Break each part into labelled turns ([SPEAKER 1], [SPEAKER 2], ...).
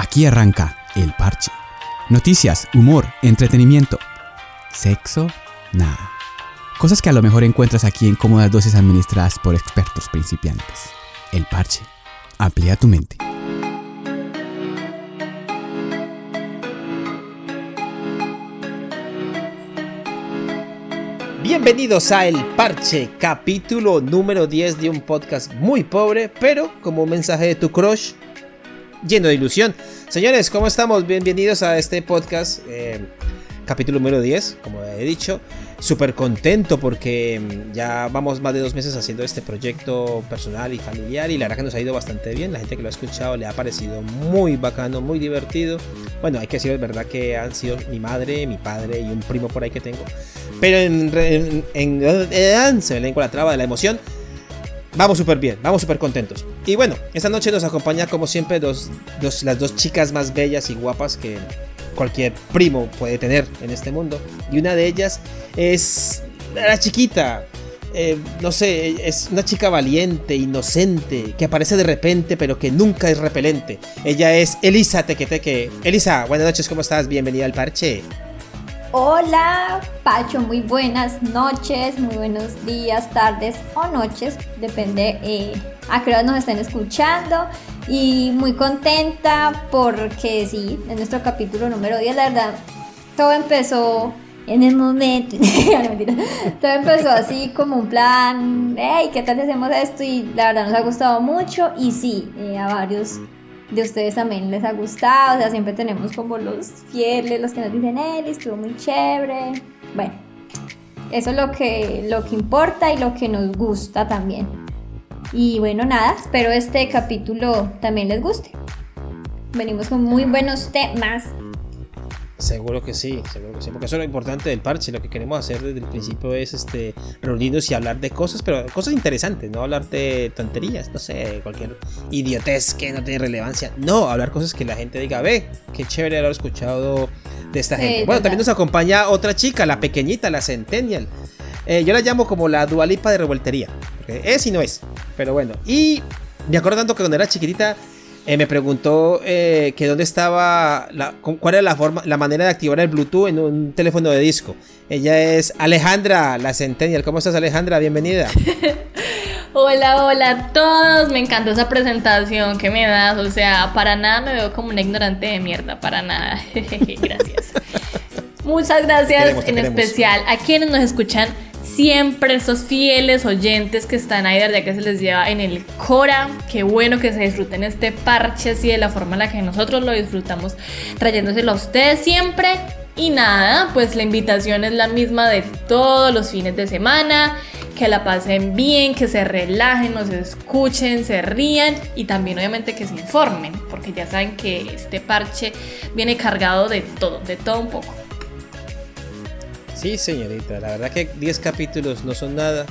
[SPEAKER 1] Aquí arranca El Parche. Noticias, humor, entretenimiento. Sexo, nada. Cosas que a lo mejor encuentras aquí en cómodas dosis administradas por expertos principiantes. El Parche. Amplía tu mente.
[SPEAKER 2] Bienvenidos a El Parche, capítulo número 10 de un podcast muy pobre, pero como mensaje de tu crush lleno de ilusión. Señores, ¿cómo estamos? Bienvenidos a este podcast, eh, capítulo número 10, como he dicho. Súper contento porque mm, ya vamos más de dos meses haciendo este proyecto personal y familiar y la verdad que nos ha ido bastante bien. La gente que lo ha escuchado le ha parecido muy bacano, muy divertido. Bueno, hay que decir es verdad que han sido mi madre, mi padre y un primo por ahí que tengo. Pero en, en, en, se me lengua la traba de la emoción. Vamos súper bien, vamos súper contentos. Y bueno, esta noche nos acompaña como siempre dos, las dos chicas más bellas y guapas que cualquier primo puede tener en este mundo. Y una de ellas es la chiquita. Eh, no sé, es una chica valiente, inocente, que aparece de repente pero que nunca es repelente. Ella es Elisa Tequeteque. Elisa, buenas noches, ¿cómo estás? Bienvenida al parche.
[SPEAKER 3] Hola, Pacho, muy buenas noches, muy buenos días, tardes o noches, depende eh, a qué hora nos estén escuchando. Y muy contenta porque sí, en nuestro capítulo número 10, la verdad, todo empezó en el momento, todo empezó así como un plan, hey, ¿qué tal hacemos esto? Y la verdad nos ha gustado mucho y sí, eh, a varios de ustedes también les ha gustado, o sea, siempre tenemos como los fieles, los que nos dicen, él estuvo muy chévere. Bueno, eso es lo que, lo que importa y lo que nos gusta también. Y bueno, nada, espero este capítulo también les guste. Venimos con muy buenos temas
[SPEAKER 2] Seguro que sí, seguro que sí, porque eso es lo importante del parche, lo que queremos hacer desde el principio es este reunirnos y hablar de cosas, pero cosas interesantes, no hablar de tonterías, no sé, cualquier idiotez que no tiene relevancia, no, hablar cosas que la gente diga, ve, qué chévere haber escuchado de esta gente. Bueno, también nos acompaña otra chica, la pequeñita, la Centennial. Eh, yo la llamo como la dualipa de revoltería, porque es y no es, pero bueno, y me acuerdo tanto que cuando era chiquitita eh, me preguntó eh, que dónde estaba, la, cuál era la forma, la manera de activar el Bluetooth en un teléfono de disco. Ella es Alejandra, la Centennial. ¿Cómo estás, Alejandra? Bienvenida.
[SPEAKER 4] hola, hola a todos. Me encantó esa presentación que me das. O sea, para nada me veo como una ignorante de mierda, para nada. gracias. Muchas gracias en especial a quienes nos escuchan siempre esos fieles oyentes que están ahí desde que se les lleva en el Cora. Qué bueno que se disfruten este parche así de la forma en la que nosotros lo disfrutamos, trayéndoselo a ustedes siempre. Y nada, pues la invitación es la misma de todos los fines de semana. Que la pasen bien, que se relajen, nos escuchen, se rían y también obviamente que se informen, porque ya saben que este parche viene cargado de todo, de todo un poco.
[SPEAKER 2] Sí, señorita, la verdad que 10 capítulos no son nada.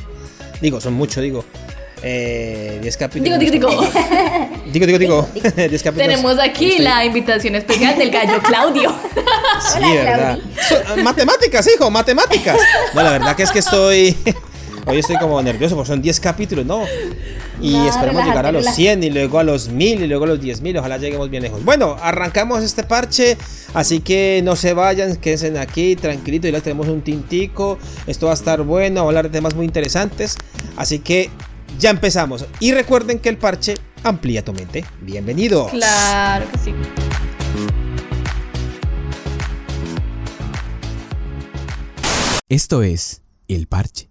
[SPEAKER 2] Digo, son mucho, digo. Eh, 10 capítulos.
[SPEAKER 4] Digo, digo, digo.
[SPEAKER 2] digo, digo, digo.
[SPEAKER 4] 10 capítulos. Tenemos aquí la invitación especial del gallo Claudio.
[SPEAKER 2] sí, verdad. matemáticas, hijo, matemáticas. No, la verdad que es que estoy. Hoy estoy como nervioso porque son 10 capítulos, ¿no? Y esperamos llegar a los 100 y luego a los 1000 y luego a los 10.000. Ojalá lleguemos bien lejos. Bueno, arrancamos este parche. Así que no se vayan, quédense aquí tranquilito. Y les tenemos un tintico. Esto va a estar bueno. a hablar de temas muy interesantes. Así que ya empezamos. Y recuerden que el parche amplía tu mente. Bienvenidos.
[SPEAKER 4] Claro que sí.
[SPEAKER 1] Esto es El Parche.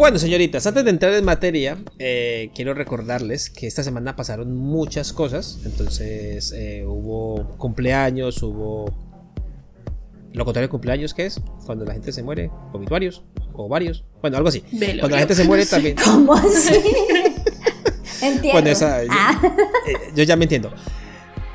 [SPEAKER 2] Bueno, señoritas, antes de entrar en materia, eh, quiero recordarles que esta semana pasaron muchas cosas. Entonces, eh, hubo cumpleaños, hubo. Lo contrario de cumpleaños, ¿qué es? Cuando la gente se muere, obituarios, o varios. Bueno, algo así. Cuando la gente se muere también.
[SPEAKER 3] ¿Cómo así? Entiendo. Bueno, esa,
[SPEAKER 2] ah. Eh, yo ya me entiendo.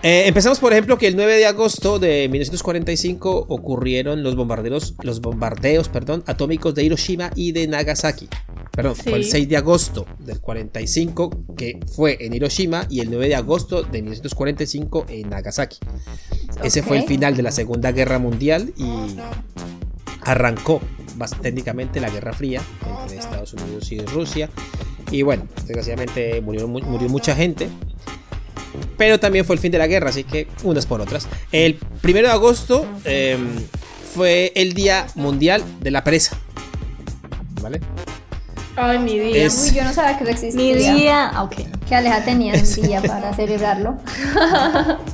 [SPEAKER 2] Eh, empezamos, por ejemplo, que el 9 de agosto de 1945 ocurrieron los bombardeos, los bombardeos perdón, atómicos de Hiroshima y de Nagasaki. Perdón, fue el 6 de agosto del 45 que fue en Hiroshima y el 9 de agosto de 1945 en Nagasaki. Ese fue el final de la Segunda Guerra Mundial y arrancó técnicamente la Guerra Fría entre Estados Unidos y Rusia. Y bueno, desgraciadamente murió, murió mucha gente. Pero también fue el fin de la guerra, así que unas por otras. El primero de agosto em, fue el Día Mundial de la Pereza. ¿Vale?
[SPEAKER 4] Ay, mi día.
[SPEAKER 3] Uy, yo no sabía que existía.
[SPEAKER 4] Mi día. Ah, ok.
[SPEAKER 3] Que Aleja tenía un día para celebrarlo.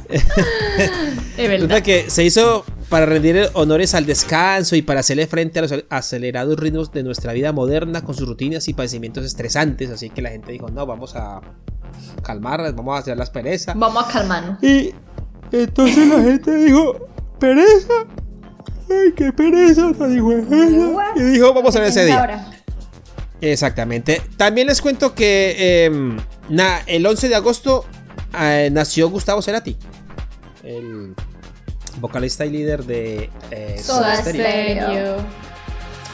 [SPEAKER 4] Es verdad.
[SPEAKER 2] Resulta que se hizo para rendir honores al descanso y para hacerle frente a los acelerados ritmos de nuestra vida moderna con sus rutinas y padecimientos estresantes. Así que la gente dijo, no, vamos a calmarlas, vamos a hacer las perezas.
[SPEAKER 4] Vamos a calmarnos.
[SPEAKER 2] Y entonces la gente dijo, pereza. Ay, qué pereza, dijo, y dijo, vamos a ver ese día. Exactamente. También les cuento que em, na- el 11 de agosto eh, nació Gustavo Cerati, el vocalista y líder de eh,
[SPEAKER 3] Soda
[SPEAKER 2] Stereo.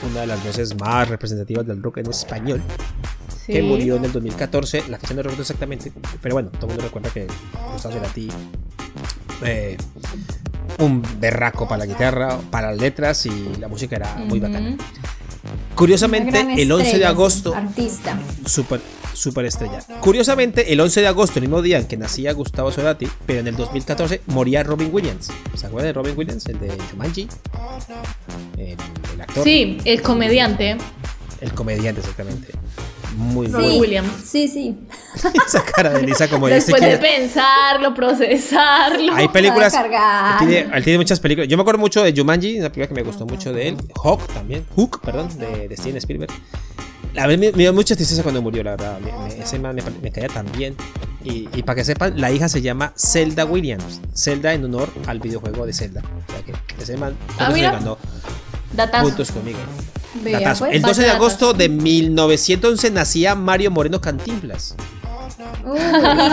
[SPEAKER 2] una de las voces más representativas del rock en español,
[SPEAKER 4] Sí.
[SPEAKER 2] que murió en el 2014. La fecha no recuerdo exactamente, pero bueno, todo el mundo recuerda que Gustavo Cerati, eh, un berraco para la guitarra, para las letras y la música era muy
[SPEAKER 4] Ujú.
[SPEAKER 2] bacana.
[SPEAKER 3] Una
[SPEAKER 2] Curiosamente, el 11 de agosto,
[SPEAKER 3] Artista.
[SPEAKER 2] super, super estrella. Curiosamente, el 11 de agosto, el mismo día en que nacía Gustavo Cerati, pero en el 2014 moría Robin Williams. ¿Se acuerdan de Robin Williams? El de Jumanji. El, el actor.
[SPEAKER 4] Sí, el comediante.
[SPEAKER 2] El comediante, exactamente. Muy,
[SPEAKER 4] Robin
[SPEAKER 2] muy.
[SPEAKER 4] Williams.
[SPEAKER 3] Sí, sí.
[SPEAKER 2] Esa cara de Lisa como
[SPEAKER 4] Después de pensarlo, procesarlo.
[SPEAKER 2] hay películas. Él tiene, él tiene muchas películas. Yo me acuerdo mucho de Jumanji, una película que me gustó mucho de él. Hawk también. Hook, perdón, de, de Steven Spielberg. A mí me, me dio mucha tristeza cuando murió, la verdad. Me- me- ese man me, caía tan bien. Y, y para que sepan, la hija se llama Zelda Williams. Zelda en honor al videojuego de Zelda. O sea que ese man
[SPEAKER 4] Ah,
[SPEAKER 2] se ganó
[SPEAKER 4] Datazo.
[SPEAKER 2] puntos conmigo.
[SPEAKER 3] Vea, pues,
[SPEAKER 2] El 12 de agosto de 1911 nacía Mario Moreno Cantinflas.
[SPEAKER 3] Un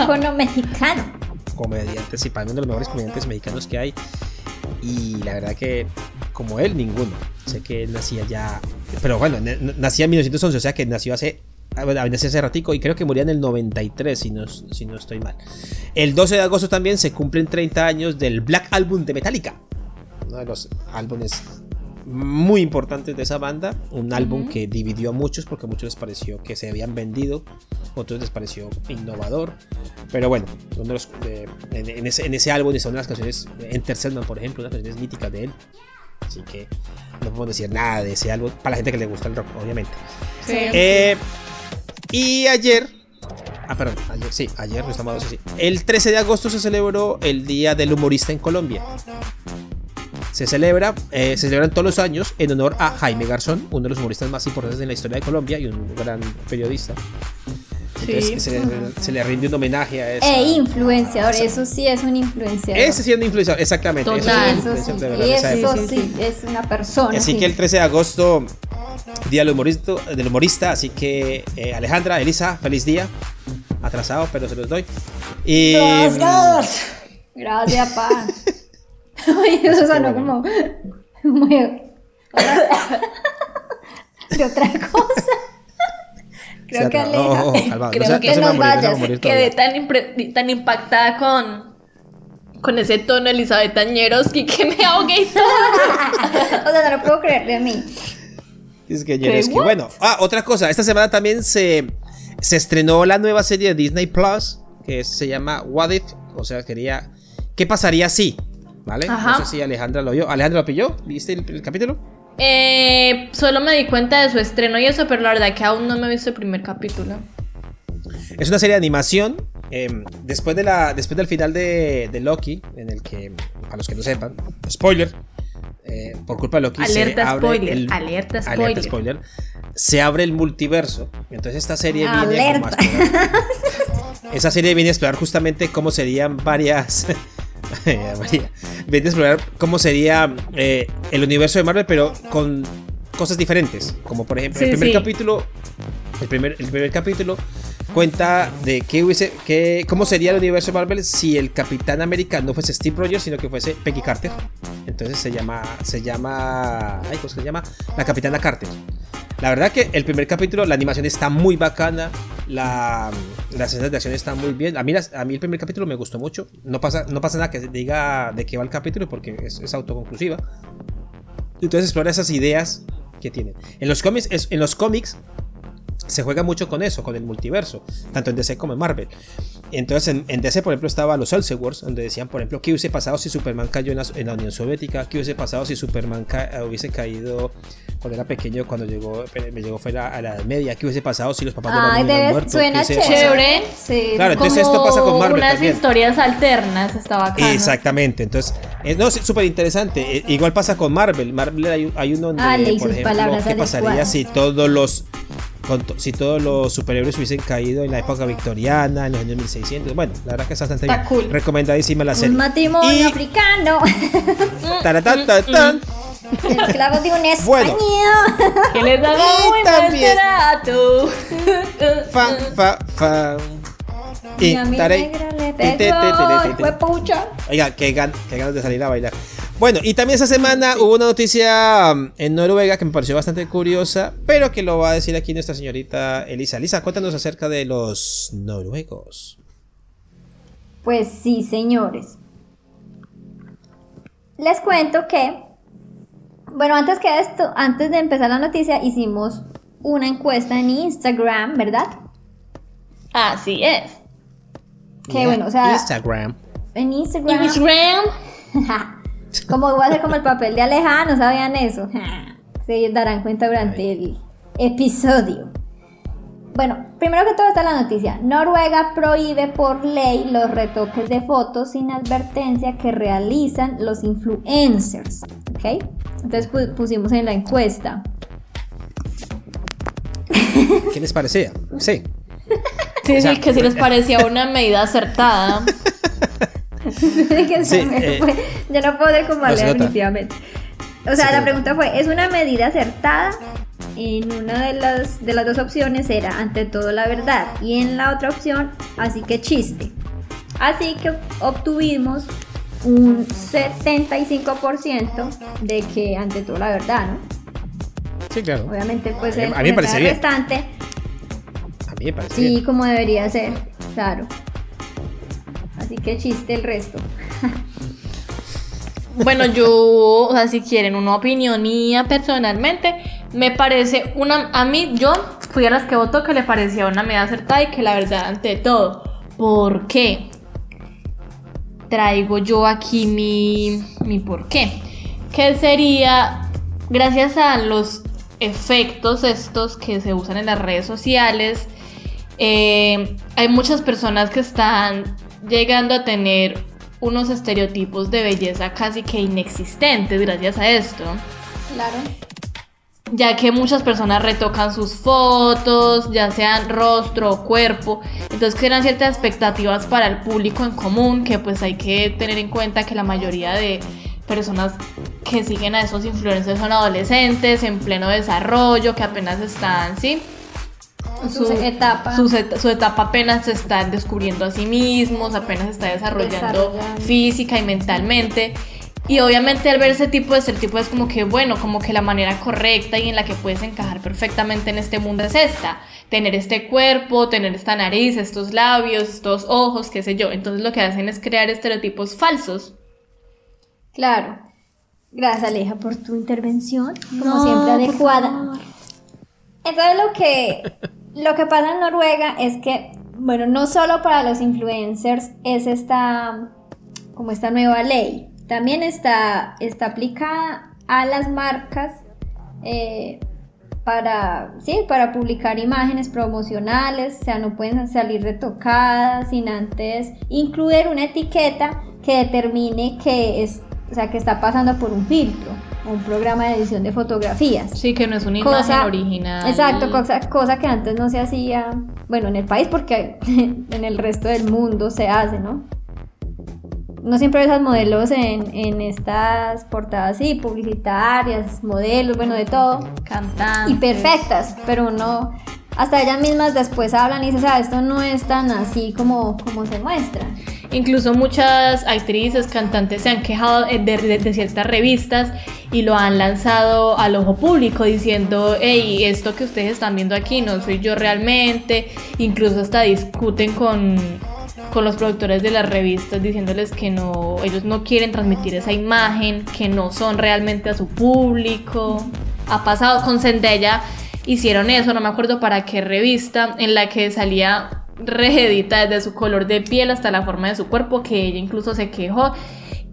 [SPEAKER 3] ícono mexicano.
[SPEAKER 2] comediantes y para mí uno de los mejores comediantes mexicanos que hay. Y la verdad que, como él, ninguno. Sé que él nacía ya. Pero bueno, nacía en 1911, o sea que nació hace. ah, nació hace ratico y creo que moría en el 93, si no, si no estoy mal. El 12 de agosto también se cumplen 30 años del Black Album de Metallica. Uno de los álbumes muy importantes de esa banda. Un álbum que dividió a muchos porque a muchos les pareció que se habían vendido, otros les pareció innovador. Pero bueno, uno de los, eh, en, en ese, en ese álbum están unas canciones, Enter Sandman por ejemplo, unas canciones míticas de él. Así que no podemos decir nada de ese álbum para la gente que le gusta el rock, obviamente.
[SPEAKER 4] Sí.
[SPEAKER 2] Eh, y ayer, ah, perdón, ayer, sí, ayer, no estamos a 12, sí. El 13 de agosto se celebró el Día del Humorista en Colombia. Se celebra, eh, se celebran todos los años en honor a Jaime Garzón, uno de los humoristas más importantes en la historia de Colombia y un gran periodista. Entonces
[SPEAKER 4] Sí.
[SPEAKER 2] se, le- se le rinde un homenaje a esa-
[SPEAKER 3] E influenciador, eso sí es un influenciador.
[SPEAKER 2] Ese sí es un influenciador, exactamente. sí
[SPEAKER 4] Total.
[SPEAKER 3] Eso sí,
[SPEAKER 2] de verdad de esa
[SPEAKER 3] eso sí, es una persona.
[SPEAKER 2] Así
[SPEAKER 3] sí.
[SPEAKER 2] que el 13 de agosto, Día del Humorista, del humorista así que eh, Alejandra, Elisa, feliz día. Atrasado, pero se los doy. Y
[SPEAKER 3] Gracias, pa. Ay, eso sonó
[SPEAKER 2] bueno.
[SPEAKER 3] como muy. de otra cosa. Creo que Aleja.
[SPEAKER 2] oh, oh, oh, calmado,
[SPEAKER 3] Creo
[SPEAKER 2] no se-
[SPEAKER 3] que
[SPEAKER 2] no
[SPEAKER 3] vayas.
[SPEAKER 4] Quedé tan, tan impactada con, con ese tono Elizabeth Añeroski que me ahogué y todo.
[SPEAKER 3] O sea, no lo puedo creer de mí.
[SPEAKER 2] Es que.
[SPEAKER 4] What?
[SPEAKER 2] Bueno, ah, otra cosa. Esta semana también se, se estrenó la nueva serie de Disney Plus que se llama What If. O sea, quería. ¿Qué pasaría si? ¿Vale?
[SPEAKER 4] Ajá.
[SPEAKER 2] No sé si Alejandra lo vio. ¿Alejandra lo pilló? ¿Viste el, el capítulo?
[SPEAKER 4] Eh, solo me di cuenta de su estreno y eso, pero la verdad que aún no me he visto el primer capítulo.
[SPEAKER 2] Es una serie de animación. eh, después, de la, después del final de, de Loki, en el que, para los que no sepan, spoiler, eh, por culpa de Loki
[SPEAKER 4] Alerta
[SPEAKER 2] se abre
[SPEAKER 4] spoiler,
[SPEAKER 2] el,
[SPEAKER 4] alerta
[SPEAKER 2] alerta
[SPEAKER 4] spoiler.
[SPEAKER 2] spoiler, se abre el multiverso. Entonces esta serie viene a esa serie viene a explorar justamente cómo serían varias María, viene a explorar cómo sería eh, el universo de Marvel, pero con cosas diferentes. Como por ejemplo, el primer
[SPEAKER 4] sí.
[SPEAKER 2] capítulo. El primer, el primer capítulo cuenta de qué hubiese, qué, cómo sería el universo de Marvel si el Capitán América no fuese Steve Rogers, sino que fuese Peggy Carter. Entonces se llama, se llama, ay, ¿cómo se llama? La Capitana Carter. La verdad que el primer capítulo, la animación está muy bacana, la, las escenas de acción están muy bien. A mí, a mí el primer capítulo me gustó mucho. No pasa, no pasa nada que diga de qué va el capítulo porque es, es autoconclusiva. Entonces explora esas ideas que tienen. En los cómics, en los cómics se juega mucho con eso, con el multiverso, tanto en DC como en Marvel. Entonces, en, DC, por ejemplo, estaba los Elseworlds, donde decían, por ejemplo, qué hubiese pasado si Superman cayó en la, Unión Soviética, qué hubiese pasado si Superman hubiese caído cuando era pequeño, cuando llegó, me llegó fue a la Edad Media, qué hubiese pasado si los papás de
[SPEAKER 3] Batman hubieran muerto. Suena chévere.
[SPEAKER 4] Sí. Claro, entonces esto pasa con Marvel. Unas historias alternas, estaba acá.
[SPEAKER 2] Exactamente, entonces, eh, no, es súper interesante. Eh, igual pasa con Marvel. Marvel hay, hay uno donde,
[SPEAKER 3] ah,
[SPEAKER 2] por ejemplo, qué pasaría si todos los si todos los superhéroes hubiesen caído en la época victoriana, en los años 1600. Bueno, la verdad que es bastante
[SPEAKER 3] Está Cool.
[SPEAKER 2] recomendadísima la serie.
[SPEAKER 3] Un matrimonio africano.
[SPEAKER 2] Taratatan.
[SPEAKER 3] Esclavos de un español.
[SPEAKER 2] Bueno.
[SPEAKER 4] Que les daba muy también. trato.
[SPEAKER 2] Fa, fa, fa.
[SPEAKER 3] Y taré.
[SPEAKER 2] Oiga, qué, gan qué ganas de salir a bailar. Bueno, y también esta semana hubo una noticia um, en Noruega que me pareció bastante curiosa, pero que lo va a decir aquí nuestra señorita Elisa. Elisa, cuéntanos acerca de los noruegos.
[SPEAKER 3] Pues sí, señores. Les cuento que, bueno, antes que esto, antes de empezar la noticia, hicimos una encuesta en Instagram, ¿verdad?
[SPEAKER 4] Así es.
[SPEAKER 3] Que bueno, o sea.
[SPEAKER 2] Instagram.
[SPEAKER 3] En Instagram.
[SPEAKER 4] Instagram.
[SPEAKER 3] Como voy a hacer como el papel de Alejandro, no sabían eso. Se darán cuenta durante el episodio. Bueno, primero que todo está la noticia. Noruega prohíbe por ley los retoques de fotos sin advertencia que realizan los influencers. ¿Ok? Entonces pusimos en la encuesta.
[SPEAKER 2] ¿Qué les parecía? Sí.
[SPEAKER 4] Sí, sí, que sí les parecía una medida acertada.
[SPEAKER 3] sí, eh, yo no puedo decir definitivamente. O sea, la pregunta fue, ¿es una medida acertada? En una de las, de las dos opciones era ante todo la verdad y en la otra opción, así que chiste. Así que obtuvimos un 75% de que ante todo la verdad, ¿no?
[SPEAKER 2] Sí, claro.
[SPEAKER 3] Obviamente, pues
[SPEAKER 2] a mí, me parece bien.
[SPEAKER 3] restante.
[SPEAKER 2] A mí me parece
[SPEAKER 3] Sí, como debería ser, claro. Así que chiste el resto.
[SPEAKER 4] bueno, yo, o sea, si quieren una opinión mía personalmente, me parece una. A mí, yo fui a las que votó que le parecía una media acertada y que la verdad, ante todo. ¿Por qué? Traigo yo aquí mi, mi por qué. Que sería, gracias a los efectos estos que se usan en las redes sociales, eh, hay muchas personas que están llegando a tener unos estereotipos de belleza casi que inexistentes gracias a esto.
[SPEAKER 3] Claro.
[SPEAKER 4] Ya que muchas personas retocan sus fotos, ya sean rostro o cuerpo, entonces crean ciertas expectativas para el público en común, que pues hay que tener en cuenta que la mayoría de personas que siguen a esos influencers son adolescentes en pleno desarrollo, que apenas están, ¿sí?
[SPEAKER 3] Su, etapa.
[SPEAKER 4] Su, etapa apenas se está descubriendo a sí mismos, apenas se está desarrollando, física y mentalmente. Y obviamente al ver ese tipo de estereotipos es como que, bueno, como que la manera correcta y en la que puedes encajar perfectamente en este mundo es esta. Tener este cuerpo, tener esta nariz, estos labios, estos ojos, qué sé yo. Entonces lo que hacen es crear estereotipos falsos.
[SPEAKER 3] Claro. Gracias Aleja por tu intervención, como siempre adecuada. Entonces lo que lo que pasa en Noruega es que, bueno, no solo para los influencers es esta, como esta nueva ley, también está, está aplicada a las marcas eh, para, sí, para publicar imágenes promocionales, o sea, no pueden salir retocadas sin antes incluir una etiqueta que determine que, es, o sea, que está pasando por un filtro un programa de edición de fotografías.
[SPEAKER 4] Sí, que no es una imagen original.
[SPEAKER 3] Exacto, cosa, cosa que antes no se hacía, bueno, en el país porque en el resto del mundo se hace, ¿no? No siempre ves modelos en, en estas portadas así, publicitarias, modelos, bueno, de todo.
[SPEAKER 4] Cantantes.
[SPEAKER 3] Y perfectas, pero no hasta ellas mismas después hablan y dicen, sea, esto no es tan así como, como se muestra.
[SPEAKER 4] Incluso muchas actrices, cantantes se han quejado de, ciertas revistas y lo han lanzado al ojo público diciendo, hey, esto que ustedes están viendo aquí no soy yo realmente. Incluso hasta discuten con, con los productores de las revistas diciéndoles que no, ellos no quieren transmitir esa imagen, que no son realmente a su público. ha pasado con Zendaya. Hicieron eso, no me acuerdo para qué revista, en la que salía reedita desde su color de piel hasta la forma de su cuerpo, que ella incluso se quejó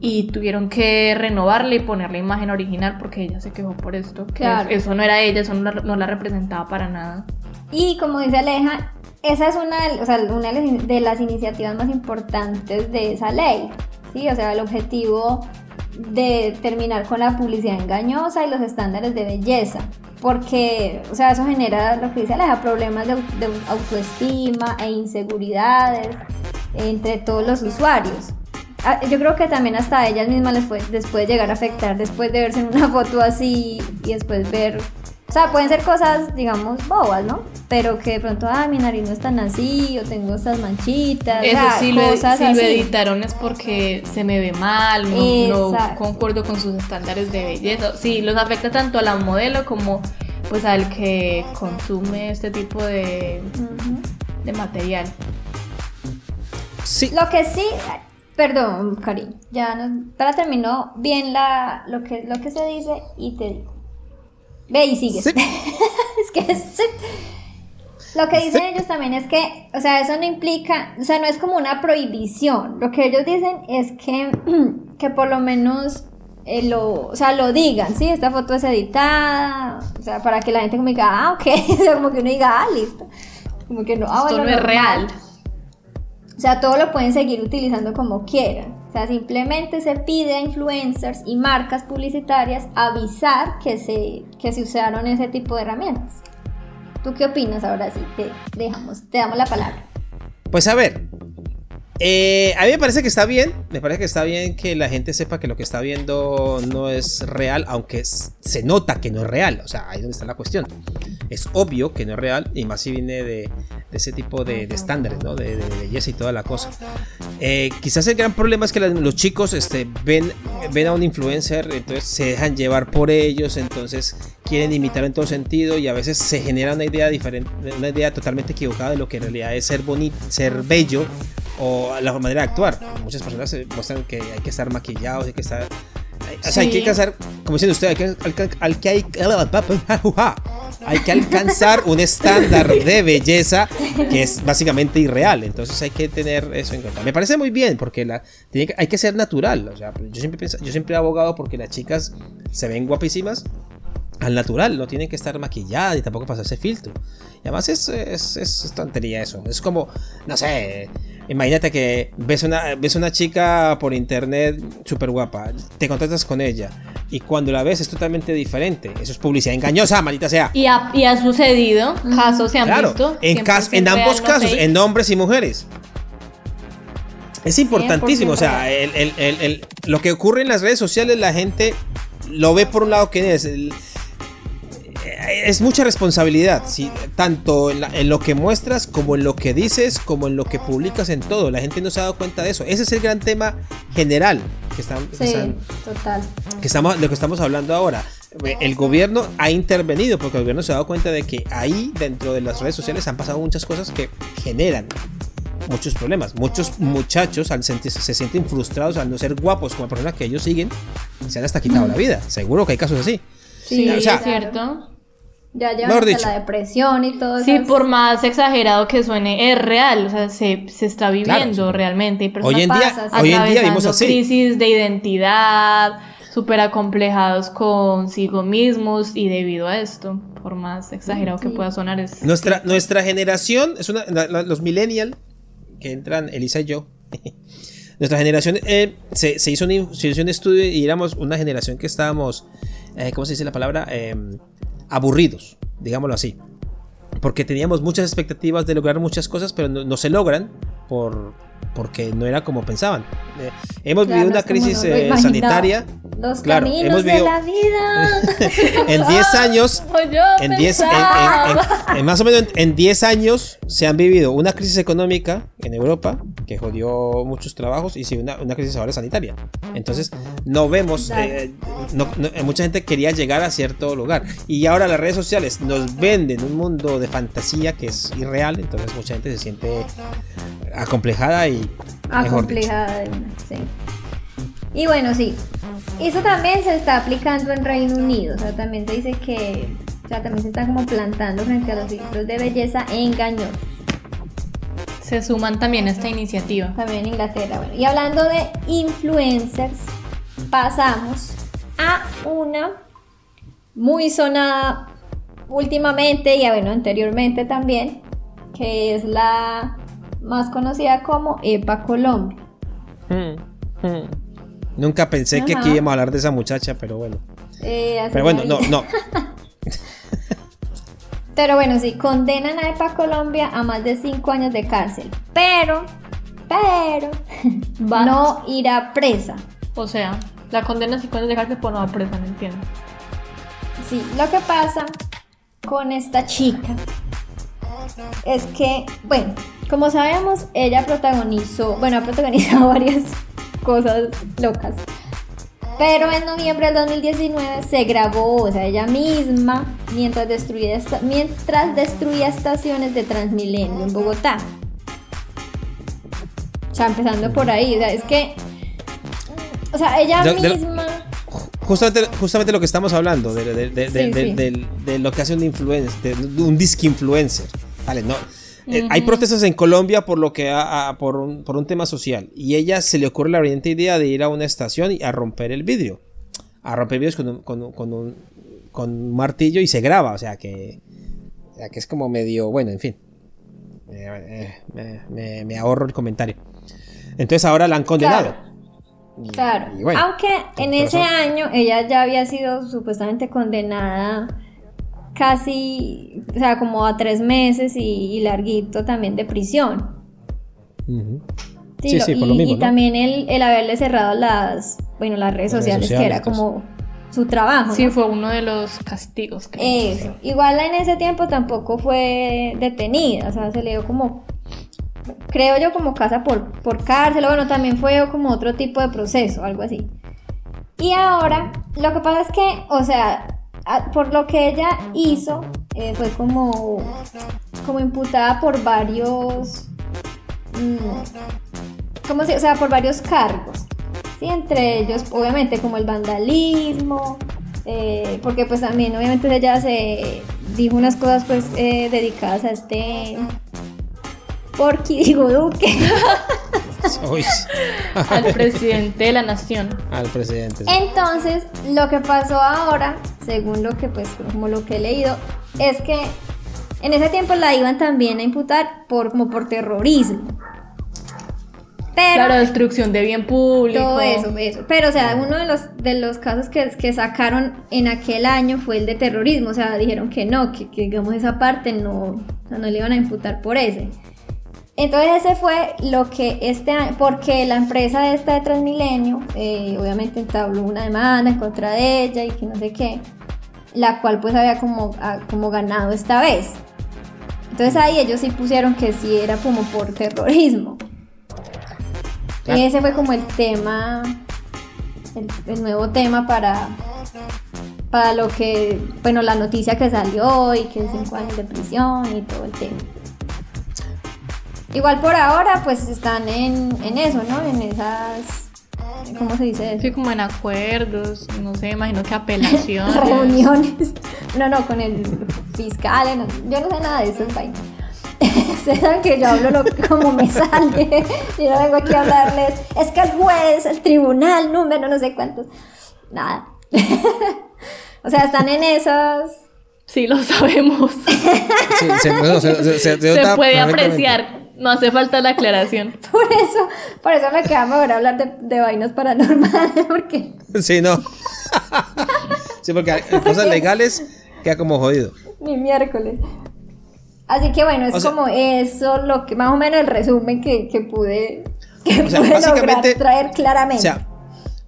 [SPEAKER 4] y tuvieron que renovarle y ponerle imagen original porque ella se quejó por esto.
[SPEAKER 3] Claro.
[SPEAKER 4] eso no era ella, eso no la, no la representaba para nada.
[SPEAKER 3] Y como dice Aleja, esa es una, de- o sea, una de las iniciativas más importantes de esa ley. ¿sí? O sea, el objetivo de terminar con la publicidad engañosa y los estándares de belleza. Porque, o sea, eso genera lo que dice Aleja, problemas de, de autoestima e inseguridades entre todos los usuarios. Ah, Yo creo que también hasta a ellas mismas les, fue, les puede llegar a afectar después de verse en una foto así y después ver o sea, pueden ser cosas, digamos, bobas, ¿no? Pero que de pronto, ah, mi nariz no es tan así, o tengo estas manchitas, o
[SPEAKER 4] Eso
[SPEAKER 3] sea,
[SPEAKER 4] sí, lo,
[SPEAKER 3] cosas
[SPEAKER 4] si lo
[SPEAKER 3] así.
[SPEAKER 4] editaron es porque se me ve mal, no, no concuerdo con sus estándares de belleza. Sí, los afecta tanto a la modelo como pues al que consume este tipo de, de material.
[SPEAKER 2] Sí.
[SPEAKER 3] Lo que sí, perdón, cariño, ya no, para terminó bien la, lo, que, lo que se dice y te digo. Ve y sigue.
[SPEAKER 2] Sí.
[SPEAKER 3] es que sí. Lo que dicen ellos también es que, o sea, eso no implica, o sea, no es como una prohibición. Lo que ellos dicen es que, que por lo menos eh, lo, o sea, lo digan, ¿sí? Esta foto es editada, o sea, para que la gente como diga, ah, ok, o sea, como que uno diga, ah, listo. Como que no, ah,
[SPEAKER 4] Esto
[SPEAKER 3] bueno,
[SPEAKER 4] no es
[SPEAKER 3] normal.
[SPEAKER 4] real.
[SPEAKER 3] O sea, todo lo pueden seguir utilizando como quieran. O sea, simplemente se pide a influencers y marcas publicitarias avisar que se, que se usaron ese tipo de herramientas. ¿Tú qué opinas ahora sí? Te dejamos, te damos la palabra.
[SPEAKER 2] Pues a ver. Eh, a mí me parece que está bien. Me parece que está bien que la gente sepa que lo que está viendo no es real, aunque se nota que no es real. O sea, ahí es donde está la cuestión. Es obvio que no es real, y más si viene de, ese tipo de, estándares, ¿no? De, de belleza y toda la cosa. Eh, quizás el gran problema es que los chicos este, ven, ven a un influencer, entonces se dejan llevar por ellos, entonces quieren imitar en todo sentido y a veces se genera una idea diferente, una idea totalmente equivocada de lo que en realidad es ser bonito, ser bello o la manera de actuar. Muchas personas se muestran que hay que estar maquillados, hay que estar... hay- O sea, hay que alcanzar, como dicen ustedes, hay que, alca- al que hay, hay que alcanzar un estándar de belleza que es básicamente irreal. Entonces hay que tener eso en cuenta. Me parece muy bien porque la, tiene que- hay que ser natural. O sea, yo siempre, pienso- yo siempre he abogado porque las chicas se ven guapísimas al natural, no tienen que estar maquilladas y tampoco pasarse filtro. Y además es, es, es tontería eso. Es como, no sé, imagínate que ves una, ves una chica por internet súper guapa, te contactas con ella y cuando la ves es totalmente diferente. Eso es publicidad engañosa, maldita sea.
[SPEAKER 4] Y ha, y ha sucedido, casos se han
[SPEAKER 2] Claro,
[SPEAKER 4] visto.
[SPEAKER 2] en, cas- en ambos casos,
[SPEAKER 4] fake.
[SPEAKER 2] en hombres y mujeres. Es importantísimo, o sea,
[SPEAKER 3] real.
[SPEAKER 2] el- el- el- el- lo que ocurre en las redes sociales, la gente lo ve por un lado que es. Eh, es mucha responsabilidad, ¿sí? tanto en, la- en lo que muestras, como en lo que dices, como en lo que publicas en todo. La gente no se ha dado cuenta de eso. Ese es el gran tema general que están, que
[SPEAKER 3] Sí,
[SPEAKER 2] están-
[SPEAKER 3] total.
[SPEAKER 2] que estamos, de lo que estamos hablando ahora. El gobierno ha intervenido porque el gobierno se ha dado cuenta de que ahí dentro de las redes sociales han pasado muchas cosas que generan muchos problemas. Muchos muchachos al sentirse- se sienten frustrados al no ser guapos como personas que ellos siguen, se han hasta quitado la vida. Seguro que hay casos así.
[SPEAKER 4] Sí,
[SPEAKER 2] o sea,
[SPEAKER 4] es cierto.
[SPEAKER 3] Ya llevan hasta
[SPEAKER 2] dicho.
[SPEAKER 3] la depresión y todo
[SPEAKER 4] Sí,
[SPEAKER 3] eso.
[SPEAKER 4] por más exagerado que suene, es real, o sea, se, se está viviendo
[SPEAKER 2] sí.
[SPEAKER 4] realmente. Personas
[SPEAKER 2] Hoy en día,
[SPEAKER 3] pasa, sí.
[SPEAKER 2] hoy en día vimos así.
[SPEAKER 4] crisis de identidad, súper acomplejados consigo mismos y debido a esto, por más exagerado que
[SPEAKER 3] Sí.
[SPEAKER 4] pueda sonar, es...
[SPEAKER 2] Nuestra, nuestra generación, es una, la- la- los millennials, que entran, Elisa y yo, nuestra generación eh, se, se hizo un, se hizo un estudio y éramos una generación que estábamos, eh, ¿cómo se dice la palabra? Eh, aburridos, digámoslo así. Porque teníamos muchas expectativas de lograr muchas cosas, pero no se logran por, porque no era como pensaban. Eh, hemos
[SPEAKER 3] Claro,
[SPEAKER 2] vivido una crisis eh, sanitaria.
[SPEAKER 3] Los
[SPEAKER 2] Claro, hemos
[SPEAKER 3] de
[SPEAKER 2] vivido-
[SPEAKER 3] la vida.
[SPEAKER 2] En 10 años
[SPEAKER 4] yo
[SPEAKER 2] en 10 en, en- en- más o menos en- en 10 años se han vivido una crisis económica en Europa que jodió muchos trabajos y sí una, una crisis ahora sanitaria. Entonces no vemos, eh, no- no- eh, mucha gente quería llegar a cierto lugar y ahora las redes sociales nos venden un mundo de fantasía que es irreal, entonces mucha gente se siente acomplejada y.
[SPEAKER 3] Acomplejada de una, sí. Y bueno, sí. Eso también se está aplicando en Reino Unido, o sea, también se dice que, o sea, también se está como plantando frente a los filtros de belleza engañosos.
[SPEAKER 4] Se suman también a esta iniciativa.
[SPEAKER 3] También en Inglaterra, bueno. Y hablando de influencers, pasamos a una muy sonada últimamente y bueno, anteriormente también, que es la más conocida como EPA Colombia.
[SPEAKER 2] Hmm, hmm. Nunca pensé que aquí íbamos a hablar de esa muchacha, pero bueno.
[SPEAKER 3] Eh,
[SPEAKER 2] Pero bueno, no, no.
[SPEAKER 3] Pero bueno, sí, condenan a EPA Colombia a más de 5 años de cárcel. Pero, pero,
[SPEAKER 4] But-
[SPEAKER 3] no irá presa.
[SPEAKER 4] O sea, la condena si cuando dejarse por no va presa, no entiendo.
[SPEAKER 3] Sí, lo que pasa con esta chica es que, bueno, como sabemos, ella protagonizó, bueno, ha protagonizado varias cosas locas. Pero en noviembre del 2019 se grabó, o sea, ella misma, mientras destruía, esta- mientras destruía estaciones de Transmilenio en Bogotá. O sea, empezando por ahí, o sea, es que, o sea, ella
[SPEAKER 2] De- de-
[SPEAKER 3] misma...
[SPEAKER 2] Justamente, justamente lo que estamos hablando, de, de- de- de-
[SPEAKER 3] Sí, sí.
[SPEAKER 2] lo que hace un influencer, un disque influencer. No. Eh, Hay protestas en Colombia por lo que por, un, por un tema social. Y ella se le ocurre la brillante idea de ir a una estación y a romper el vidrio. A romper vidrios con un, con un- con un- con un martillo y se graba. O sea que. O sea que es como medio. Bueno, en fin. Eh, eh, me, ahorro el comentario. Entonces ahora la han condenado.
[SPEAKER 3] Claro.
[SPEAKER 2] Y-
[SPEAKER 3] Claro,
[SPEAKER 2] y bueno,
[SPEAKER 3] aunque en ese
[SPEAKER 2] razón.
[SPEAKER 3] año ella ya había sido supuestamente condenada casi, o sea, como a tres meses y, y larguito también de prisión.
[SPEAKER 2] Sí,
[SPEAKER 3] lo-
[SPEAKER 2] sí, por
[SPEAKER 3] y,
[SPEAKER 2] lo mismo,
[SPEAKER 3] y
[SPEAKER 2] ¿no?
[SPEAKER 3] también el, el haberle cerrado las, bueno, las redes
[SPEAKER 2] Las redes
[SPEAKER 3] sociales, que era
[SPEAKER 2] pues.
[SPEAKER 3] como su trabajo.
[SPEAKER 4] Sí,
[SPEAKER 3] ¿no?
[SPEAKER 4] fue uno de los castigos. creo.
[SPEAKER 3] Eso. Igual en ese tiempo tampoco fue detenida, o sea, se le dio como, creo yo, como casa por, por cárcel, o bueno, también fue como otro tipo de proceso, algo así. Y ahora, lo que pasa es que, o sea, por lo que ella hizo, eh, fue como, como imputada por varios, mm, ¿cómo o sea, por varios cargos. Sí, entre ellos, obviamente, como el vandalismo, eh, porque pues también, obviamente, ella se dijo unas cosas, pues, eh, dedicadas a este, Porky, digo, Duque.
[SPEAKER 4] Al presidente de la nación.
[SPEAKER 2] al presidente. sí.
[SPEAKER 3] Entonces, lo que pasó ahora, según lo que pues como lo que he leído, es que en ese tiempo la iban también a imputar por como por terrorismo. Pero
[SPEAKER 4] Claro, destrucción de bien público.
[SPEAKER 3] todo eso, eso. Pero o sea, uno de los de los casos que, que sacaron en aquel año fue el de terrorismo, o sea, dijeron que no, que, que, digamos esa parte no, o sea, no le iban a imputar por ese. Entonces ese fue lo que este año, porque la empresa esta de Transmilenio, eh, obviamente entabló una demanda en contra de ella y que no sé qué, la cual pues había como, ah, como ganado esta vez. Entonces ahí ellos sí pusieron que sí era como por terrorismo.
[SPEAKER 2] Claro.
[SPEAKER 3] Y ese fue como el tema, el, el nuevo tema para, para lo que, bueno, la noticia que salió y que cinco años de prisión y todo el tema. Igual por ahora, pues están en, en eso, ¿no? En esas, ¿cómo se dice eso?
[SPEAKER 4] Sí, como en acuerdos, no sé, imagino que apelaciones.
[SPEAKER 3] reuniones. No, no, con el fiscal. no, yo no sé nada de esas vainas. Ustedes saben que yo hablo lo, como me sale. Yo no vengo aquí a hablarles. Es que el juez, el tribunal, número, no sé cuántos. Nada. o sea, están en esas.
[SPEAKER 4] Sí, lo sabemos.
[SPEAKER 2] Sí, se, no, se- se- se- se
[SPEAKER 4] Se
[SPEAKER 2] nota
[SPEAKER 4] puede apreciar. No hace falta la aclaración.
[SPEAKER 3] Por eso, por eso me queda mejor hablar de, de vainas paranormales. Porque
[SPEAKER 2] Sí, no. sí, porque en cosas legales queda como jodido.
[SPEAKER 3] mi miércoles. Así que bueno, es
[SPEAKER 2] O sea-
[SPEAKER 3] como eso, lo que más o menos el resumen que, que pude, que
[SPEAKER 2] O sea,
[SPEAKER 3] pude lograr traer
[SPEAKER 2] O
[SPEAKER 3] claramente.
[SPEAKER 2] sea,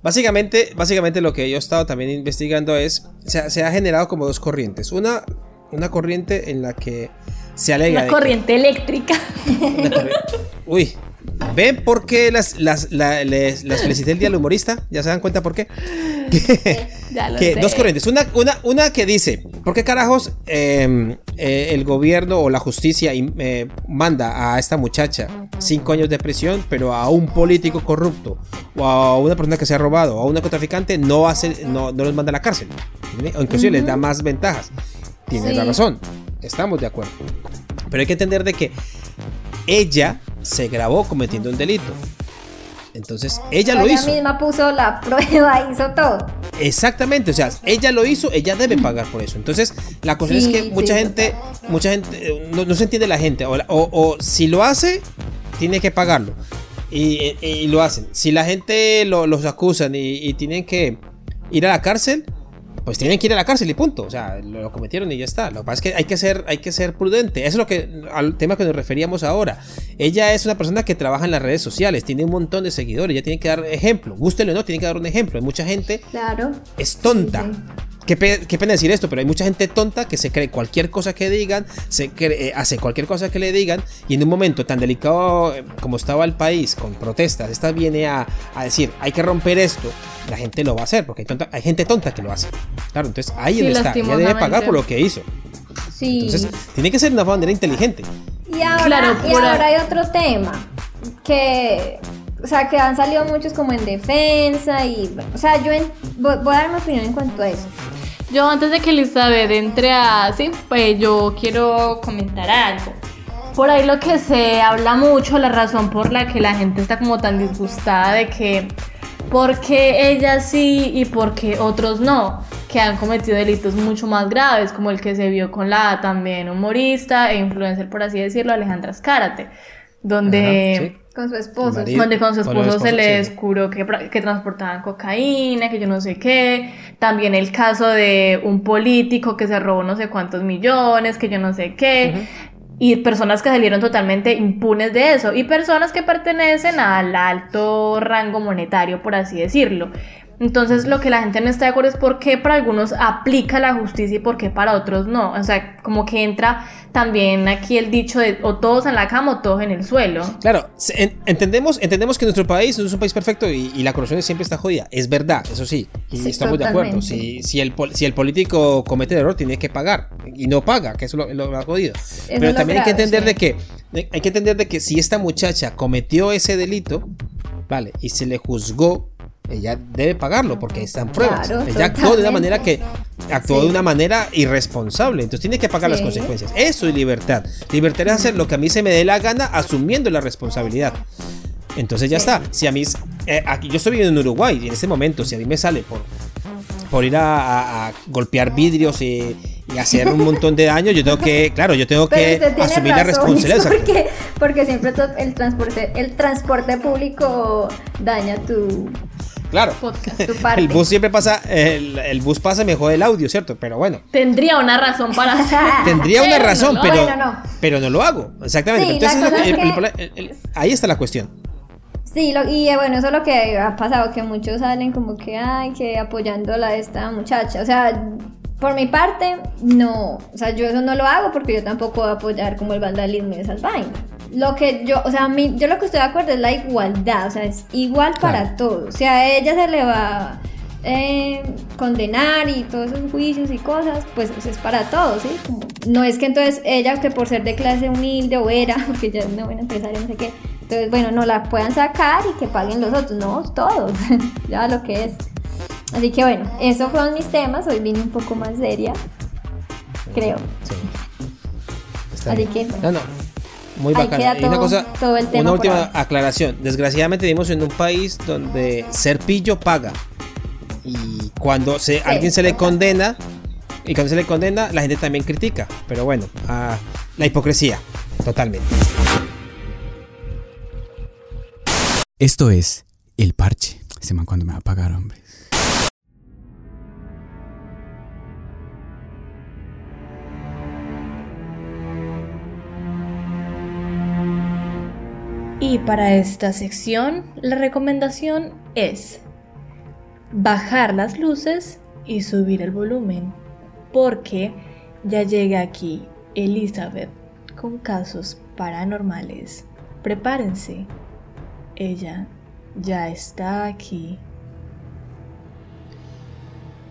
[SPEAKER 2] básicamente, básicamente lo que yo he estado también investigando es, se ha, se ha generado como dos corrientes. Una, una corriente en la que se alega
[SPEAKER 4] Una
[SPEAKER 2] de que-
[SPEAKER 4] corriente eléctrica.
[SPEAKER 2] una corriente- uy, ¿Ven por qué las, las, la- les, las felicité el día del humorista? ¿Ya se dan cuenta por qué?
[SPEAKER 4] Ya lo
[SPEAKER 2] que
[SPEAKER 4] sé.
[SPEAKER 2] dos corrientes. Una, una, una que dice, ¿por qué carajos eh, eh, el gobierno o la justicia eh, manda a esta muchacha cinco años de prisión, pero a un político corrupto o a una persona que se ha robado o a un narcotraficante no, hace, no, no los manda a la cárcel? ¿entiende? O inclusive les da más ventajas. Tienes
[SPEAKER 3] Sí.
[SPEAKER 2] la razón. Estamos de acuerdo. Pero hay que entender de que ella se grabó cometiendo un delito. Entonces, ella lo
[SPEAKER 3] ella
[SPEAKER 2] hizo.
[SPEAKER 3] misma puso la prueba, hizo todo.
[SPEAKER 2] Exactamente, o sea, ella lo hizo, ella debe pagar por eso. Entonces, la
[SPEAKER 3] Sí,
[SPEAKER 2] es que mucha
[SPEAKER 3] sí,
[SPEAKER 2] gente, mucha gente, eh, no, no se entiende la gente. O, la- o- o si lo hace, tiene que pagarlo. Y, y- y lo hacen. Si la gente lo- los acusan y, y tienen que ir a la cárcel, pues tienen que ir a la cárcel y punto. O sea, lo, cometieron y ya está. Lo que pasa es que hay que ser, hay que ser prudente. Eso es lo que, al tema que nos referíamos ahora. Ella es una persona que trabaja en las redes sociales, tiene un montón de seguidores, ella tiene que dar ejemplo. Gústele o no, tiene que dar un ejemplo. Hay mucha gente
[SPEAKER 3] Claro.
[SPEAKER 2] es tonta.
[SPEAKER 3] Sí, sí.
[SPEAKER 2] Qué, pe- qué pena decir esto, pero hay mucha gente tonta que se cree cualquier cosa que digan, se cree- eh, hace cualquier cosa que le digan, y en un momento tan delicado eh, como estaba el país, con protestas, esta viene a, a decir, hay que romper esto, la gente lo va a hacer, porque hay, tonta- hay gente tonta que lo hace. Claro, entonces ahí
[SPEAKER 4] Sí,
[SPEAKER 2] está, ella debe pagar por lo que hizo.
[SPEAKER 3] Sí.
[SPEAKER 2] Entonces, tiene que ser una manera inteligente.
[SPEAKER 3] Y ahora,
[SPEAKER 4] Claro,
[SPEAKER 3] y ahora hay otro tema que, o sea, que han salido muchos como en defensa y, o sea, yo en- voy, voy a dar mi opinión en cuanto a eso.
[SPEAKER 4] Yo antes de que Elizabeth entre a... Sí, pues yo quiero comentar algo. Por ahí lo que se habla mucho, la razón por la que la gente está como tan disgustada de que por qué ella sí y por qué otros no, que han cometido delitos mucho más graves, como el que se vio con la también humorista e influencer, por así decirlo, Alejandra Escárate, donde...
[SPEAKER 2] Ajá, sí.
[SPEAKER 3] Con su esposo.
[SPEAKER 2] marido.
[SPEAKER 4] Donde con su
[SPEAKER 2] Con
[SPEAKER 4] esposo se
[SPEAKER 2] esposo,
[SPEAKER 4] le
[SPEAKER 2] sí.
[SPEAKER 4] descubrió que, que transportaban cocaína, que yo no sé qué. También el caso de un político que se robó no sé cuántos millones, que yo no sé qué. Y personas que salieron totalmente impunes de eso. Y personas que pertenecen al alto rango monetario, por así decirlo. Entonces lo que la gente no está de acuerdo es por qué para algunos aplica la justicia y por qué para otros no. O sea, como que entra también aquí el dicho de o todos en la cama o todos en el suelo.
[SPEAKER 2] Claro, entendemos, entendemos que nuestro país no es un país perfecto y, y la corrupción siempre está jodida. Es verdad, eso sí. Y
[SPEAKER 3] Sí,
[SPEAKER 2] estamos de acuerdo. Si, si, el, pol- si el político comete el error, tiene que pagar. Y no paga, que eso es lo, lo más jodido. Pero
[SPEAKER 3] lo
[SPEAKER 2] también hay que entender
[SPEAKER 3] sí.
[SPEAKER 2] de que hay que entender de que si esta muchacha cometió ese delito, vale, y se le juzgó, ella debe pagarlo porque están pruebas.
[SPEAKER 3] Claro,
[SPEAKER 2] ella actuó de una manera que actuó
[SPEAKER 3] Sí.
[SPEAKER 2] de una manera irresponsable, entonces tiene que pagar las consecuencias. Eso es libertad. Libertad es hacer lo que a mí se me dé la gana asumiendo la responsabilidad. Entonces ya
[SPEAKER 3] Sí.
[SPEAKER 2] está. Si a mí, eh, aquí yo estoy viviendo en Uruguay y en este momento, si a mí me sale por, por ir a, a- a golpear vidrios y, y hacer un montón de daño, yo tengo que, claro, yo tengo
[SPEAKER 3] Pero
[SPEAKER 2] que asumir la responsabilidad.
[SPEAKER 3] Porque, porque siempre el transporte, el transporte público daña tu,
[SPEAKER 2] Claro.
[SPEAKER 4] Podcast.
[SPEAKER 3] tu parte.
[SPEAKER 2] El bus siempre pasa, el, el bus pasa y me jode el audio, ¿cierto? Pero bueno,
[SPEAKER 4] Tendría una razón para hacerlo.
[SPEAKER 2] tendría una razón,
[SPEAKER 4] no,
[SPEAKER 2] pero,
[SPEAKER 3] bueno, no.
[SPEAKER 2] pero no lo hago. Exactamente.
[SPEAKER 3] Sí,
[SPEAKER 2] Entonces, es
[SPEAKER 3] es que-
[SPEAKER 2] el- el- ahí está la cuestión.
[SPEAKER 3] Sí, lo- y eh, bueno, eso es lo que ha pasado, que muchos salen como que, ay, que apoyándola a esta muchacha. O sea, por mi parte, no. O sea, yo eso no lo hago porque yo tampoco voy a apoyar como el vandalismo y esas vainas. Lo que yo, o sea, a mí, yo lo que estoy de acuerdo es la igualdad, o sea, es igual para todos. O sea, a ella se le va a eh, condenar y todos esos juicios y cosas, pues sea, es para todos, ¿sí? Como- no es que entonces ella, que por ser de clase humilde o era, porque ya es una buena empresaria, no sé qué, entonces, bueno, no la puedan sacar y que paguen los otros, no, todos, ya lo que es. Así que bueno, esos fueron mis temas, hoy vine un poco más seria, creo.
[SPEAKER 2] Sí.
[SPEAKER 3] Así que,
[SPEAKER 2] No, no. Muy
[SPEAKER 3] Ahí
[SPEAKER 2] bacana. Y una
[SPEAKER 3] todo-
[SPEAKER 2] cosa,
[SPEAKER 3] todo el tema
[SPEAKER 2] una
[SPEAKER 3] por
[SPEAKER 2] última aclaración. Desgraciadamente vivimos en un país donde ser pillo paga. Y cuando se, alguien se le condena, y cuando se le condena, la gente también critica. Pero bueno, la hipocresía, totalmente.
[SPEAKER 1] Esto es El Parche. Ese man cuando me va a pagar, hombre.
[SPEAKER 4] Y para esta sección, la recomendación es bajar las luces y subir el volumen, porque ya llega aquí Elizabeth con casos paranormales. Prepárense, ella ya está aquí.